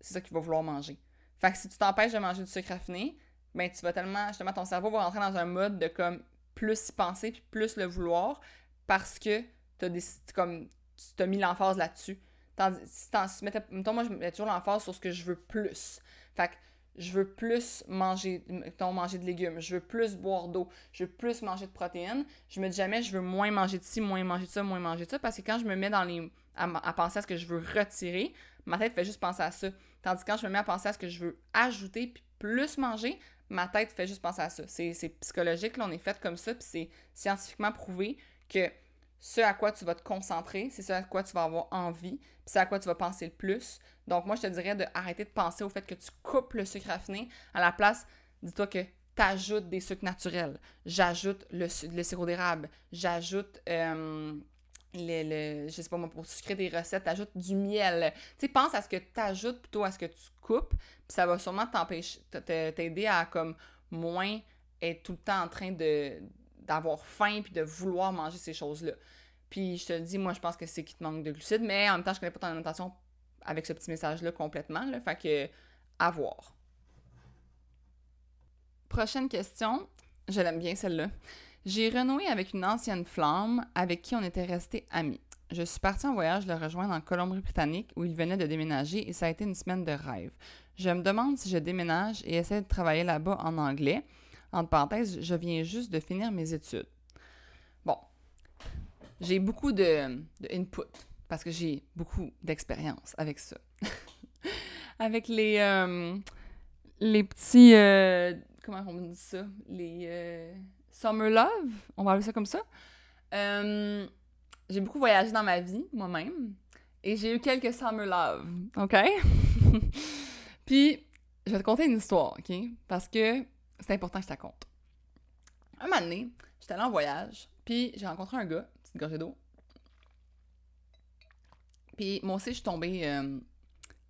c'est ça qu'il va vouloir manger. Fait que si tu t'empêches de manger du sucre raffiné, ben tu vas tellement, justement, ton cerveau va rentrer dans un mode de comme plus y penser puis plus le vouloir parce que t'as des, comme, tu t'as mis l'emphase là-dessus. Tandis, si, si mettais, moi, je mets toujours l'emphase sur ce que je veux plus. Fait que je veux plus manger, de légumes, je veux plus boire d'eau, je veux plus manger de protéines. Je me dis jamais, je veux moins manger de ci, moins manger de ça, moins manger de ça, parce que quand je me mets dans les, à, penser à ce que je veux retirer, ma tête fait juste penser à ça. Tandis que quand je me mets à penser à ce que je veux ajouter puis plus manger, ma tête fait juste penser à ça. C'est psychologique, là, on est fait comme ça, puis c'est scientifiquement prouvé que ce à quoi tu vas te concentrer, c'est ce à quoi tu vas avoir envie, puis c'est à quoi tu vas penser le plus. Donc, moi, je te dirais d'arrêter de, penser au fait que tu coupes le sucre raffiné. À la place, dis-toi que tu ajoutes des sucres naturels. J'ajoute le, le, sirop d'érable. J'ajoute, euh, le, je sais pas moi, pour sucrer des recettes, t'ajoutes du miel. Tu sais, pense à ce que tu ajoutes plutôt à ce que tu coupes. Puis ça va sûrement t'aider à comme moins être tout le temps en train d'avoir faim puis de vouloir manger ces choses-là. Puis je te dis, moi, je pense que c'est qu'il te manque de glucides, mais en même temps, je connais pas ton alimentation avec ce petit message-là complètement. Là, fait que, à voir. Prochaine question. Je l'aime bien celle-là. J'ai renoué avec une ancienne flamme avec qui on était restés amis. Je suis partie en voyage le rejoindre en Colombie-Britannique où il venait de déménager et ça a été une semaine de rêve. Je me demande si je déménage et essaie de travailler là-bas en anglais. Entre parenthèses, je viens juste de finir mes études. Bon, j'ai beaucoup de, input parce que j'ai beaucoup d'expérience avec ça. avec les, euh, les petits. Euh, comment on dit ça? Les euh, Summer Love, on va appeler ça comme ça. J'ai beaucoup voyagé dans ma vie, moi-même. Et j'ai eu quelques summer love, OK? Puis, je vais te conter une histoire, OK? Parce que c'est important que je te raconte. Un moment donné, j'étais allée en voyage, puis j'ai rencontré un gars, petite gorgée d'eau. Puis moi aussi, je suis tombée euh,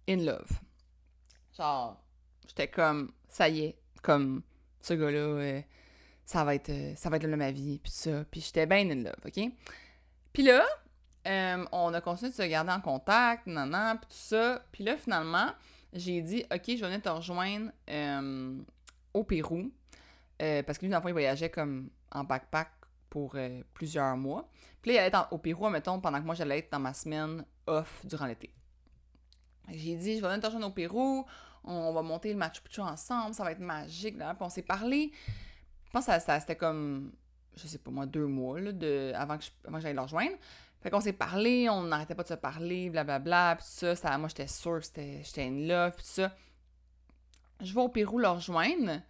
in love. Genre, j'étais comme, ça y est, comme, ce gars-là, euh, ça va être euh, ça va être de ma vie, puis ça. Puis j'étais bien in love, OK? Puis là, on a continué de se garder en contact, nan, puis tout ça. Puis là, finalement, j'ai dit, OK, je venais te rejoindre au Pérou. parce que lui, dans le fond, il voyageait comme en backpack pour plusieurs mois. Puis là, il allait être au Pérou, mettons, pendant que moi, j'allais être dans ma semaine off durant l'été. J'ai dit, je vais rejoindre au Pérou, on va monter le Machu Picchu ensemble, ça va être magique. Là. Puis on s'est parlé, je pense que ça, c'était comme, je sais pas moi, deux mois là, de, avant que j'aille le rejoindre. Fait qu'on s'est parlé, on n'arrêtait pas de se parler, blablabla, puis ça, ça, moi j'étais sûre que j'étais une love, puis ça. Je vais au Pérou le rejoindre,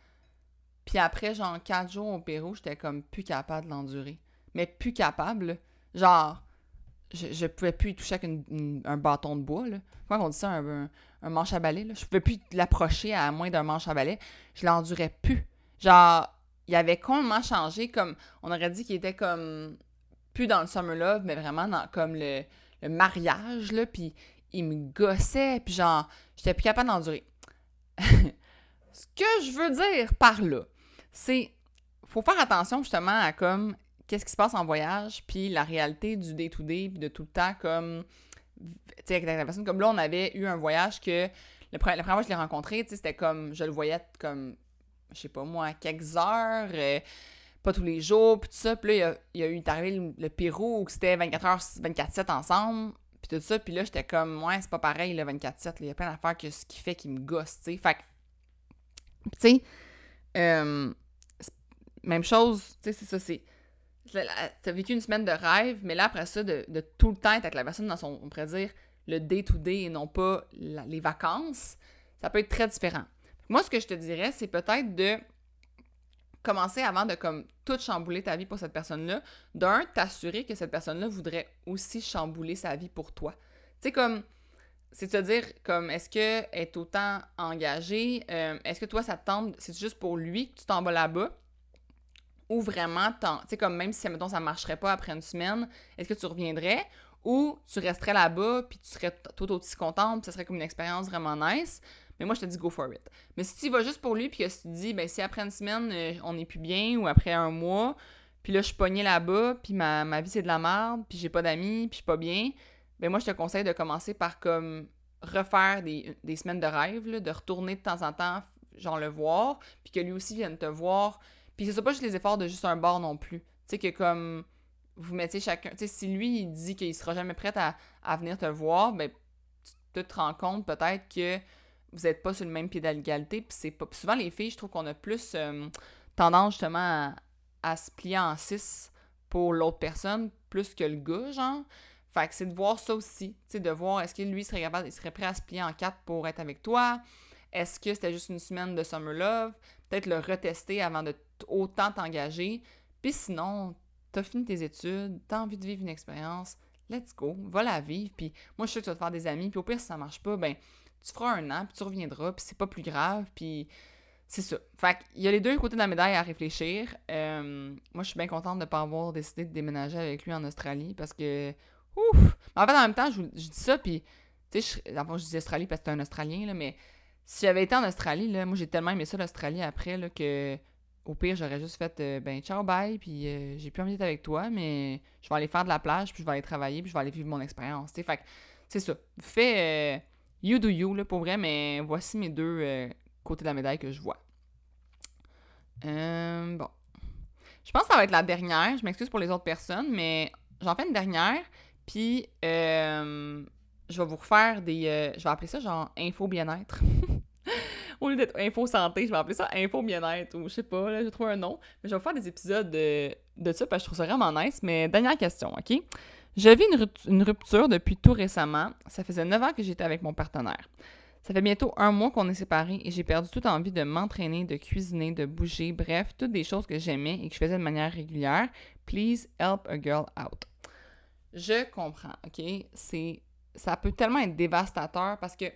puis après, genre, quatre jours au Pérou, j'étais comme plus capable de l'endurer. Mais plus capable, genre, je, je pouvais plus toucher avec un bâton de bois, là. Comment on dit ça, un, manche à balai, là? Je pouvais plus l'approcher à moins d'un manche à balai. Je l'endurais plus. Genre, il avait complètement changé, comme, on aurait dit qu'il était comme, plus dans le summer love, mais vraiment comme le, mariage, là, puis il me gossait, puis genre, j'étais plus capable d'endurer. Ce que je veux dire par là, c'est, faut faire attention justement à comme qu'est-ce qui se passe en voyage, puis la réalité du day-to-day, puis de tout le temps, comme, tu sais, avec la personne, comme là, on avait eu un voyage que, le premier, la première fois que je l'ai rencontré, tu sais, c'était comme, je le voyais comme, je sais pas moi, quelques heures, euh, pas tous les jours, puis tout ça, puis là, il y a, eu, arrivé le, Pérou, où c'était 24 heures, 24-7 ensemble, puis tout ça, puis là, j'étais comme, ouais, c'est pas pareil, le 24-7, il y a plein d'affaires que ce qui fait qui me gosse, tu sais, fait tu sais, euh, même chose, tu sais, c'est ça, c'est T'as vécu une semaine de rêve, mais là, après ça, de, tout le temps être avec la personne dans son, on pourrait dire, le day-to-day et non pas les vacances, ça peut être très différent. Moi, ce que je te dirais, c'est peut-être de commencer avant de comme tout chambouler ta vie pour cette personne-là. D'un, t'assurer que cette personne-là voudrait aussi chambouler sa vie pour toi. Tu sais, comme, c'est se dire, comme, est-ce qu'elle est autant engagée? Euh, est-ce que toi, ça te tente, c'est juste pour lui que tu t'en vas là-bas? Ou vraiment, tu sais, comme même si, mettons, ça marcherait pas après une semaine, est-ce que tu reviendrais ou tu resterais là-bas puis tu serais tout aussi contente puis ça serait comme une expérience vraiment nice? Mais moi, je te dis go for it. Mais si tu vas juste pour lui puis que tu te dis, ben si après une semaine, euh, on n'est plus bien ou après un mois, puis là, je suis pognée là-bas puis ma, ma vie, c'est de la merde puis j'ai pas d'amis puis je suis pas bien, ben moi, je te conseille de commencer par comme refaire des, des semaines de rêve, là, de retourner de temps en temps, genre le voir, puis que lui aussi vienne te voir puis c'est pas juste les efforts de juste un bord non plus. Tu sais, que comme vous mettiez chacun. Tu sais, si lui, il dit qu'il sera jamais prêt à, venir te voir, ben, tu te rends compte peut-être que vous n'êtes pas sur le même pied d'égalité. Puis c'est pas. souvent, les filles, je trouve qu'on a plus tendance justement à, se plier en six pour l'autre personne, plus que le gars, genre. Fait que c'est de voir ça aussi. Tu sais, de voir est-ce que lui serait capable, il serait prêt à se plier en quatre pour être avec toi? Est-ce que c'était juste une semaine de summer love? Peut-être le retester avant de autant t'engager. Puis sinon, t'as fini tes études, t'as envie de vivre une expérience, let's go, va la vivre. Puis moi, je sûre que tu vas te faire des amis. Puis au pire, si ça marche pas, ben tu feras un an, puis tu reviendras, puis c'est pas plus grave. Puis c'est ça. Fait qu'il y a les deux côtés de la médaille à réfléchir. Euh, moi, je suis bien contente de ne pas avoir décidé de déménager avec lui en Australie parce que, ouf! En fait, en même temps, je, dis ça, puis, tu sais, je, je dis Australie parce que c'est un Australien, là, mais si j'avais été en Australie, là, moi, j'ai tellement aimé ça, l'Australie, après, là, que au pire, j'aurais juste fait euh, ben ciao bye, puis euh, j'ai plus envie d'être avec toi, mais je vais aller faire de la plage, puis je vais aller travailler, puis je vais aller vivre mon expérience. Fait c'est ça. Fais euh, you do you, là, pour vrai, mais voici mes deux côtés de la médaille que je vois. bon. Je pense que ça va être la dernière. Je m'excuse pour les autres personnes, mais j'en fais une dernière, puis je vais vous refaire des. je vais appeler ça genre info bien-être. Au lieu d'être info santé, je vais appeler ça info bien-être ou je sais pas, là, j'ai trouvé un nom. Mais je vais faire des épisodes de, de ça parce que je trouve ça vraiment nice. Mais dernière question, OK? Je vis une, rupture depuis tout récemment. Ça faisait 9 ans que j'étais avec mon partenaire. Ça fait bientôt un mois qu'on est séparés et j'ai perdu toute envie de m'entraîner, de cuisiner, de bouger, bref, toutes des choses que j'aimais et que je faisais de manière régulière Please help a girl out. Je comprends, OK? C'est ça peut tellement être dévastateur parce que tu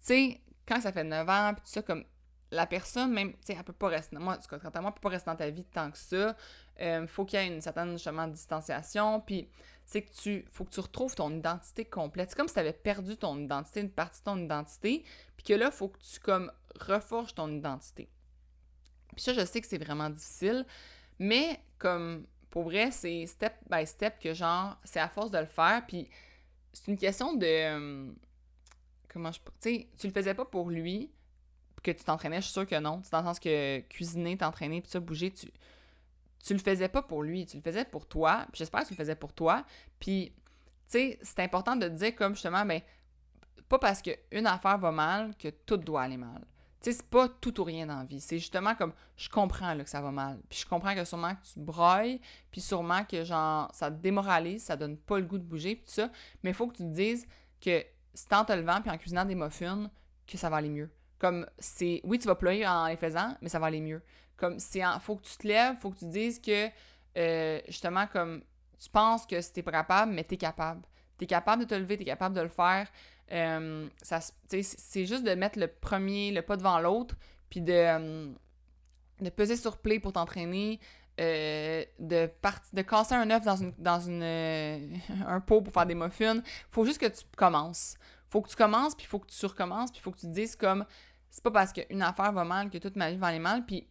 sais quand ça fait 9 ans puis tout ça comme la personne même tu sais elle peut pas rester moi elle peut pas rester dans ta vie tant que ça. Euh, faut qu'il y ait une certaine justement distanciation puis c'est que tu faut que tu retrouves ton identité complète. C'est comme si tu avais perdu ton identité, une partie de ton identité, puis que là faut que tu comme reforges ton identité. Puis ça je sais que c'est vraiment difficile, mais comme pour vrai, c'est step by step que genre, c'est à force de le faire. Puis c'est une question de. Tu sais, tu le faisais pas pour lui, que tu t'entraînais, je suis sûre que non. C'est dans le que cuisiner, t'entraîner, puis ça, bouger, tu. Tu le faisais pas pour lui, tu le faisais pour toi. J'espère que tu le faisais pour toi. Puis, tu c'est important de dire comme justement, ben, pas parce qu'une affaire va mal que tout doit aller mal. Tu sais, c'est pas tout ou rien dans la vie. C'est justement comme, je comprends que ça va mal. Puis je comprends que sûrement que tu broyes, puis sûrement que genre, ça te démoralise, ça donne pas le goût de bouger, tout ça. Mais il faut que tu te dises que c'est en te levant puis en cuisinant des muffins que ça va aller mieux. Comme, c'est, oui, tu vas pleurer en les faisant, mais ça va aller mieux. Comme, c'est en, faut que tu te lèves, faut que tu dises que, euh, justement, comme, tu penses que t'es pas capable, mais t'es capable. T'es capable de te lever, t'es capable de le faire. Euh, c'est juste de mettre le premier, le pas devant l'autre, puis de, euh, de peser sur play pour t'entraîner, euh, de, de casser un œuf dans, une, dans une, un pot pour faire des muffins. Faut juste que tu commences. Faut que tu commences, puis faut que tu recommences, puis faut que tu dises comme c'est pas parce qu'une affaire va mal que toute ma vie va aller mal. Puis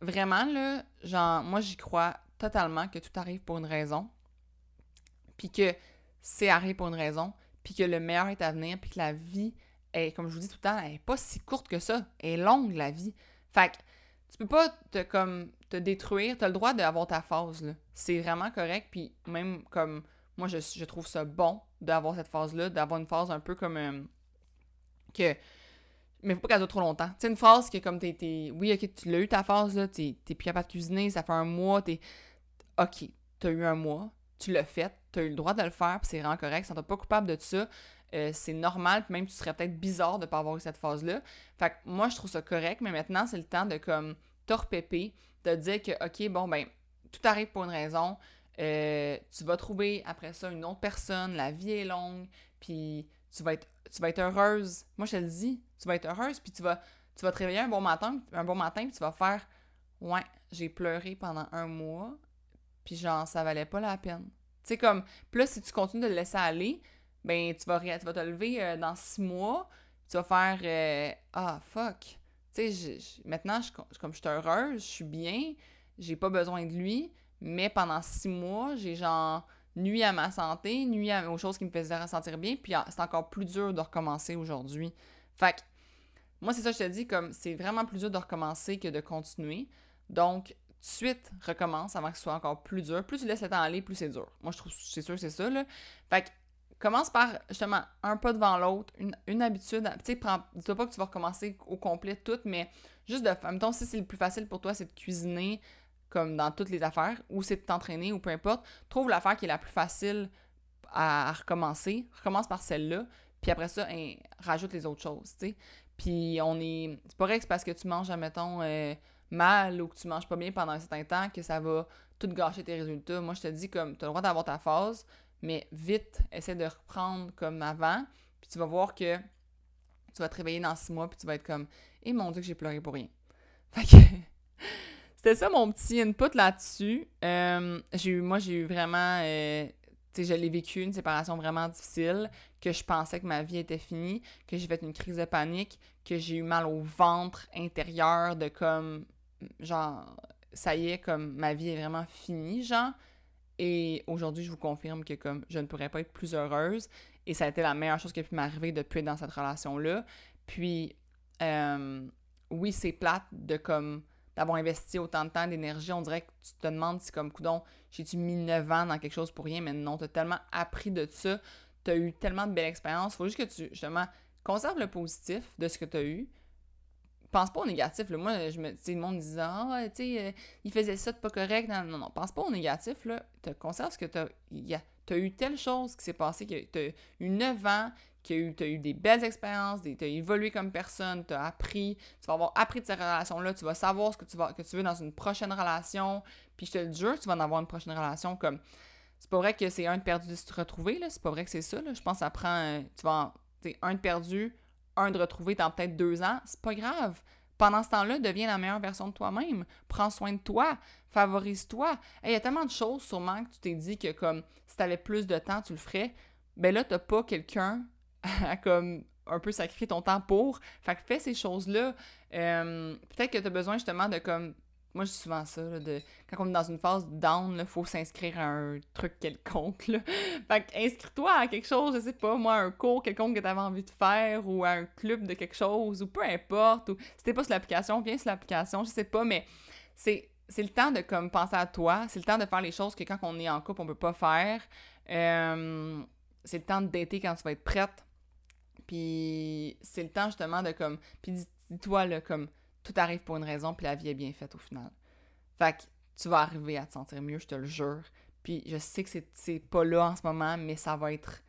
vraiment, là, genre, moi, j'y crois totalement que tout arrive pour une raison. Puis que c'est arrivé pour une raison puis que le meilleur est à venir, puis que la vie est, comme je vous dis tout le temps, elle est pas si courte que ça. Elle est longue, la vie. Fait que tu peux pas te, comme, te détruire. Tu as le droit d'avoir ta phase, là. C'est vraiment correct, puis même comme... Moi, je, trouve ça bon d'avoir cette phase-là, d'avoir une phase un peu comme... Euh, que... Mais faut pas qu'elle dure trop longtemps. C'est une phase qui est comme t'es... Oui, ok, tu l'as eu ta phase, là, t'es plus capable de cuisiner, ça fait un mois, t'es... Ok, t'as eu un mois, tu l'as fait, tu as eu le droit de le faire, puis c'est vraiment correct, ça t'a pas coupable de ça. Euh, c'est normal, puis même tu serais peut-être bizarre de pas avoir eu cette phase-là. Fait que moi, je trouve ça correct, mais maintenant, c'est le temps de comme torpéper, de dire que, OK, bon, ben, tout arrive pour une raison. Euh, tu vas trouver après ça une autre personne, la vie est longue, puis tu vas être, tu vas être heureuse. Moi, je te le dis, tu vas être heureuse, puis tu vas, tu vas te réveiller un bon matin, un bon matin, puis tu vas faire, ouais, j'ai pleuré pendant un mois, puis genre, ça valait pas la peine. Tu sais, comme, puis là, si tu continues de le laisser aller, ben, tu vas, tu vas te lever euh, dans six mois, tu vas faire, euh, ah, fuck. Tu sais, maintenant, je, comme je suis heureuse, je suis bien, j'ai pas besoin de lui, mais pendant six mois, j'ai genre nuit à ma santé, nuit aux choses qui me faisaient ressentir bien, puis ah, c'est encore plus dur de recommencer aujourd'hui. Fait que, moi, c'est ça que je te dis, comme, c'est vraiment plus dur de recommencer que de continuer. Donc, de suite recommence avant que ce soit encore plus dur. Plus tu laisses le temps aller, plus c'est dur. Moi, je trouve, c'est sûr, c'est ça, là. Fait que, commence par, justement, un pas devant l'autre, une, habitude. Tu sais, dis-toi pas que tu vas recommencer au complet tout, mais juste de, mettons, si c'est le plus facile pour toi, c'est de cuisiner, comme dans toutes les affaires, ou c'est de t'entraîner, ou peu importe, trouve l'affaire qui est la plus facile à, recommencer. Recommence par celle-là, puis après ça, hein, rajoute les autres choses, tu sais. Puis on est... C'est pas vrai que c'est parce que tu manges, admettons... Euh, mal ou que tu manges pas bien pendant un certain temps que ça va tout gâcher tes résultats. Moi, je te dis comme tu as le droit d'avoir ta phase, mais vite, essaie de reprendre comme avant, puis tu vas voir que tu vas te réveiller dans six mois, puis tu vas être comme Eh mon Dieu, que j'ai pleuré pour rien. Fait que c'était ça mon petit input là-dessus. Euh, moi, j'ai eu vraiment. Euh, tu sais, je l'ai vécu, une séparation vraiment difficile, que je pensais que ma vie était finie, que j'ai fait une crise de panique, que j'ai eu mal au ventre intérieur de comme genre, ça y est, comme ma vie est vraiment finie, genre. Et aujourd'hui, je vous confirme que comme je ne pourrais pas être plus heureuse. Et ça a été la meilleure chose qui a pu m'arriver depuis dans cette relation-là. Puis, euh, oui, c'est plate de comme d'avoir investi autant de temps, d'énergie. On dirait que tu te demandes si comme coudon, j'ai-tu mis 9 ans dans quelque chose pour rien, mais non, tu as tellement appris de ça. Tu as eu tellement de belles expériences. Faut juste que tu, justement, conserves le positif de ce que tu as eu pense pas au négatif. Moi, je me, le monde disait Ah, tu sais, euh, il faisait ça de pas correct. Non, non, non. Pense pas au négatif. Là. Te conserve ce que tu as. as eu telle chose qui s'est passée, que tu as eu 9 ans, tu as eu des belles expériences, tu as évolué comme personne, tu as appris, tu vas avoir appris de ces relations-là, tu vas savoir ce que tu, vas, que tu veux dans une prochaine relation, puis je te le jure, tu vas en avoir une prochaine relation comme... C'est pas vrai que c'est un de perdu de se retrouver, là, c'est pas vrai que c'est ça, là. Je pense que. Euh, tu vas... un de perdu, un de retrouvé dans peut-être deux ans, c'est pas grave. Pendant ce temps-là, deviens la meilleure version de toi-même. Prends soin de toi. Favorise-toi. Il y a tellement de choses sûrement que tu t'es dit que comme si tu avais plus de temps, tu le ferais. Ben là, t'as pas quelqu'un à comme un peu sacrifier ton temps pour. Fait que fais ces choses-là. Euh, peut-être que tu as besoin justement de comme moi, je souvent ça, de, quand on est dans une phase down, il faut s'inscrire à un truc quelconque. Là. Fait que inscris-toi à quelque chose, je sais pas, moi, un cours quelconque que tu avais envie de faire, ou à un club de quelque chose, ou peu importe. Ou si t'es pas sur l'application, viens sur l'application, je sais pas, mais c'est, c'est le temps de comme penser à toi, c'est le temps de faire les choses que quand on est en couple, on peut pas faire. C'est le temps de dater quand tu vas être prête. Puis c'est le temps justement de comme. Puis dis-toi, là, comme tout arrive pour une raison, puis la vie est bien faite au final. Fait que tu vas arriver à te sentir mieux, je te le jure. Puis je sais que c'est pas là en ce moment, mais ça va être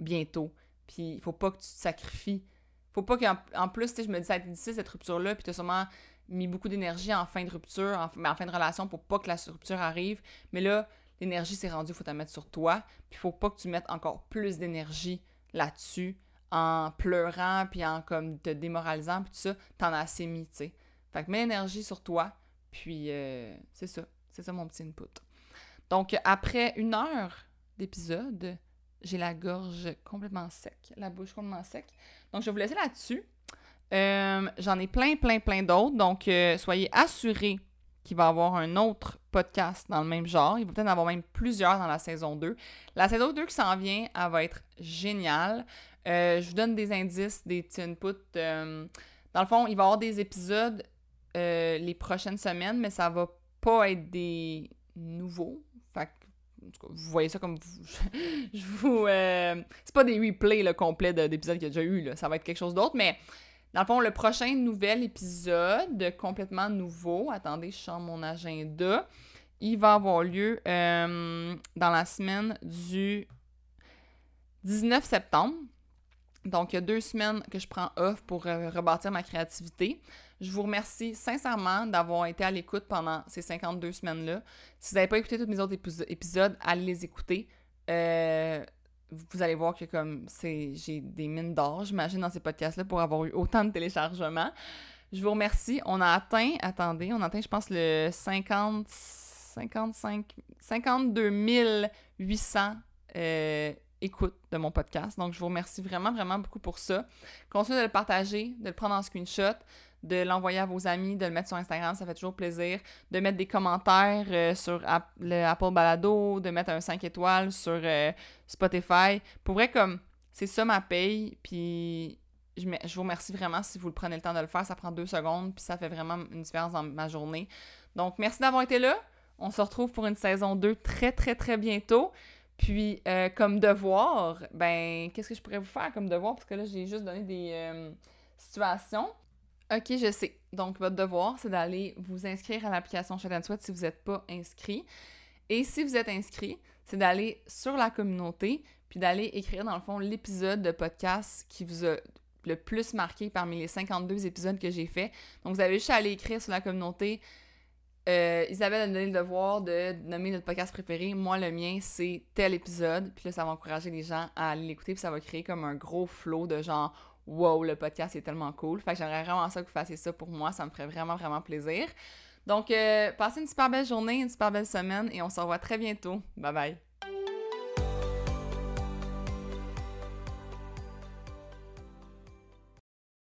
bientôt. Puis il faut pas que tu te sacrifies. Faut pas qu'en en plus, je me dis, ça a été difficile cette rupture-là, puis tu as sûrement mis beaucoup d'énergie en fin de rupture, en, en fin de relation pour pas que la rupture arrive. Mais là, l'énergie s'est rendue, faut la mettre sur toi. Puis il faut pas que tu mettes encore plus d'énergie là-dessus en pleurant, puis en comme te démoralisant, puis tout ça. T'en as assez mis, tu sais. Fait que mets l'énergie sur toi, puis euh, c'est ça. C'est ça mon petit input. Donc, après une heure d'épisode, j'ai la gorge complètement sec, la bouche complètement sec. Donc, je vais vous laisser là-dessus. Euh, j'en ai plein, plein, plein d'autres. Donc, euh, soyez assurés qu'il va y avoir un autre podcast dans le même genre. Il va peut-être en avoir même plusieurs dans la saison 2. La saison 2 qui s'en vient, elle va être géniale. Je vous donne des indices, des petits inputs. dans le fond, il va y avoir des épisodes euh, les prochaines semaines, mais ça va pas être des nouveaux. Fait que, vous voyez ça comme je vous. Euh, c'est pas des replays le complet d'épisodes qu'il y a déjà eu, là. ça va être quelque chose d'autre, mais dans le fond, le prochain nouvel épisode, complètement nouveau, attendez, je change mon agenda, il va avoir lieu euh, dans la semaine du 19 septembre. Donc, il y a deux semaines que je prends off pour rebâtir ma créativité. Je vous remercie sincèrement d'avoir été à l'écoute pendant ces 52 semaines-là. Si vous n'avez pas écouté tous mes autres épisodes, allez les écouter. Euh, vous allez voir que comme j'ai des mines d'or, j'imagine, dans ces podcasts-là pour avoir eu autant de téléchargements. Je vous remercie. On a atteint, attendez, on a atteint, je pense, le 50, 55, 52 800 euh, écoutes de mon podcast. Donc, je vous remercie vraiment, vraiment beaucoup pour ça. Continuez de le partager, de le prendre en screenshot, de l'envoyer à vos amis, de le mettre sur Instagram, ça fait toujours plaisir. De mettre des commentaires euh, sur le Apple Balado, de mettre un 5 étoiles sur euh, Spotify. Pour vrai, comme, c'est ça ma paye, puis je, je, vous remercie vraiment si vous le prenez le temps de le faire. Ça prend deux secondes, puis ça fait vraiment une différence dans ma journée. Donc, merci d'avoir été là. On se retrouve pour une saison 2 très, très, très bientôt. Puis, euh, comme devoir, ben, qu'est-ce que je pourrais vous faire comme devoir? Parce que là, j'ai juste donné des situations. OK, je sais. Donc, votre devoir, c'est d'aller vous inscrire à l'application Chat Sweat si vous n'êtes pas inscrit. Et si vous êtes inscrit, c'est d'aller sur la communauté, puis d'aller écrire, dans le fond, l'épisode de podcast qui vous a le plus marqué parmi les 52 épisodes que j'ai fait. Donc, vous avez juste à aller écrire sur la communauté. Euh, Isabelle a donné le devoir de nommer notre podcast préféré. Moi, le mien, c'est tel épisode. Puis là, ça va encourager les gens à aller l'écouter. Puis ça va créer comme un gros flow de genre wow, le podcast est tellement cool. Fait que j'aimerais vraiment ça que vous fassiez ça pour moi. Ça me ferait vraiment, vraiment plaisir. Donc, euh, passez une super belle journée, une super belle semaine et on se revoit très bientôt. Bye bye.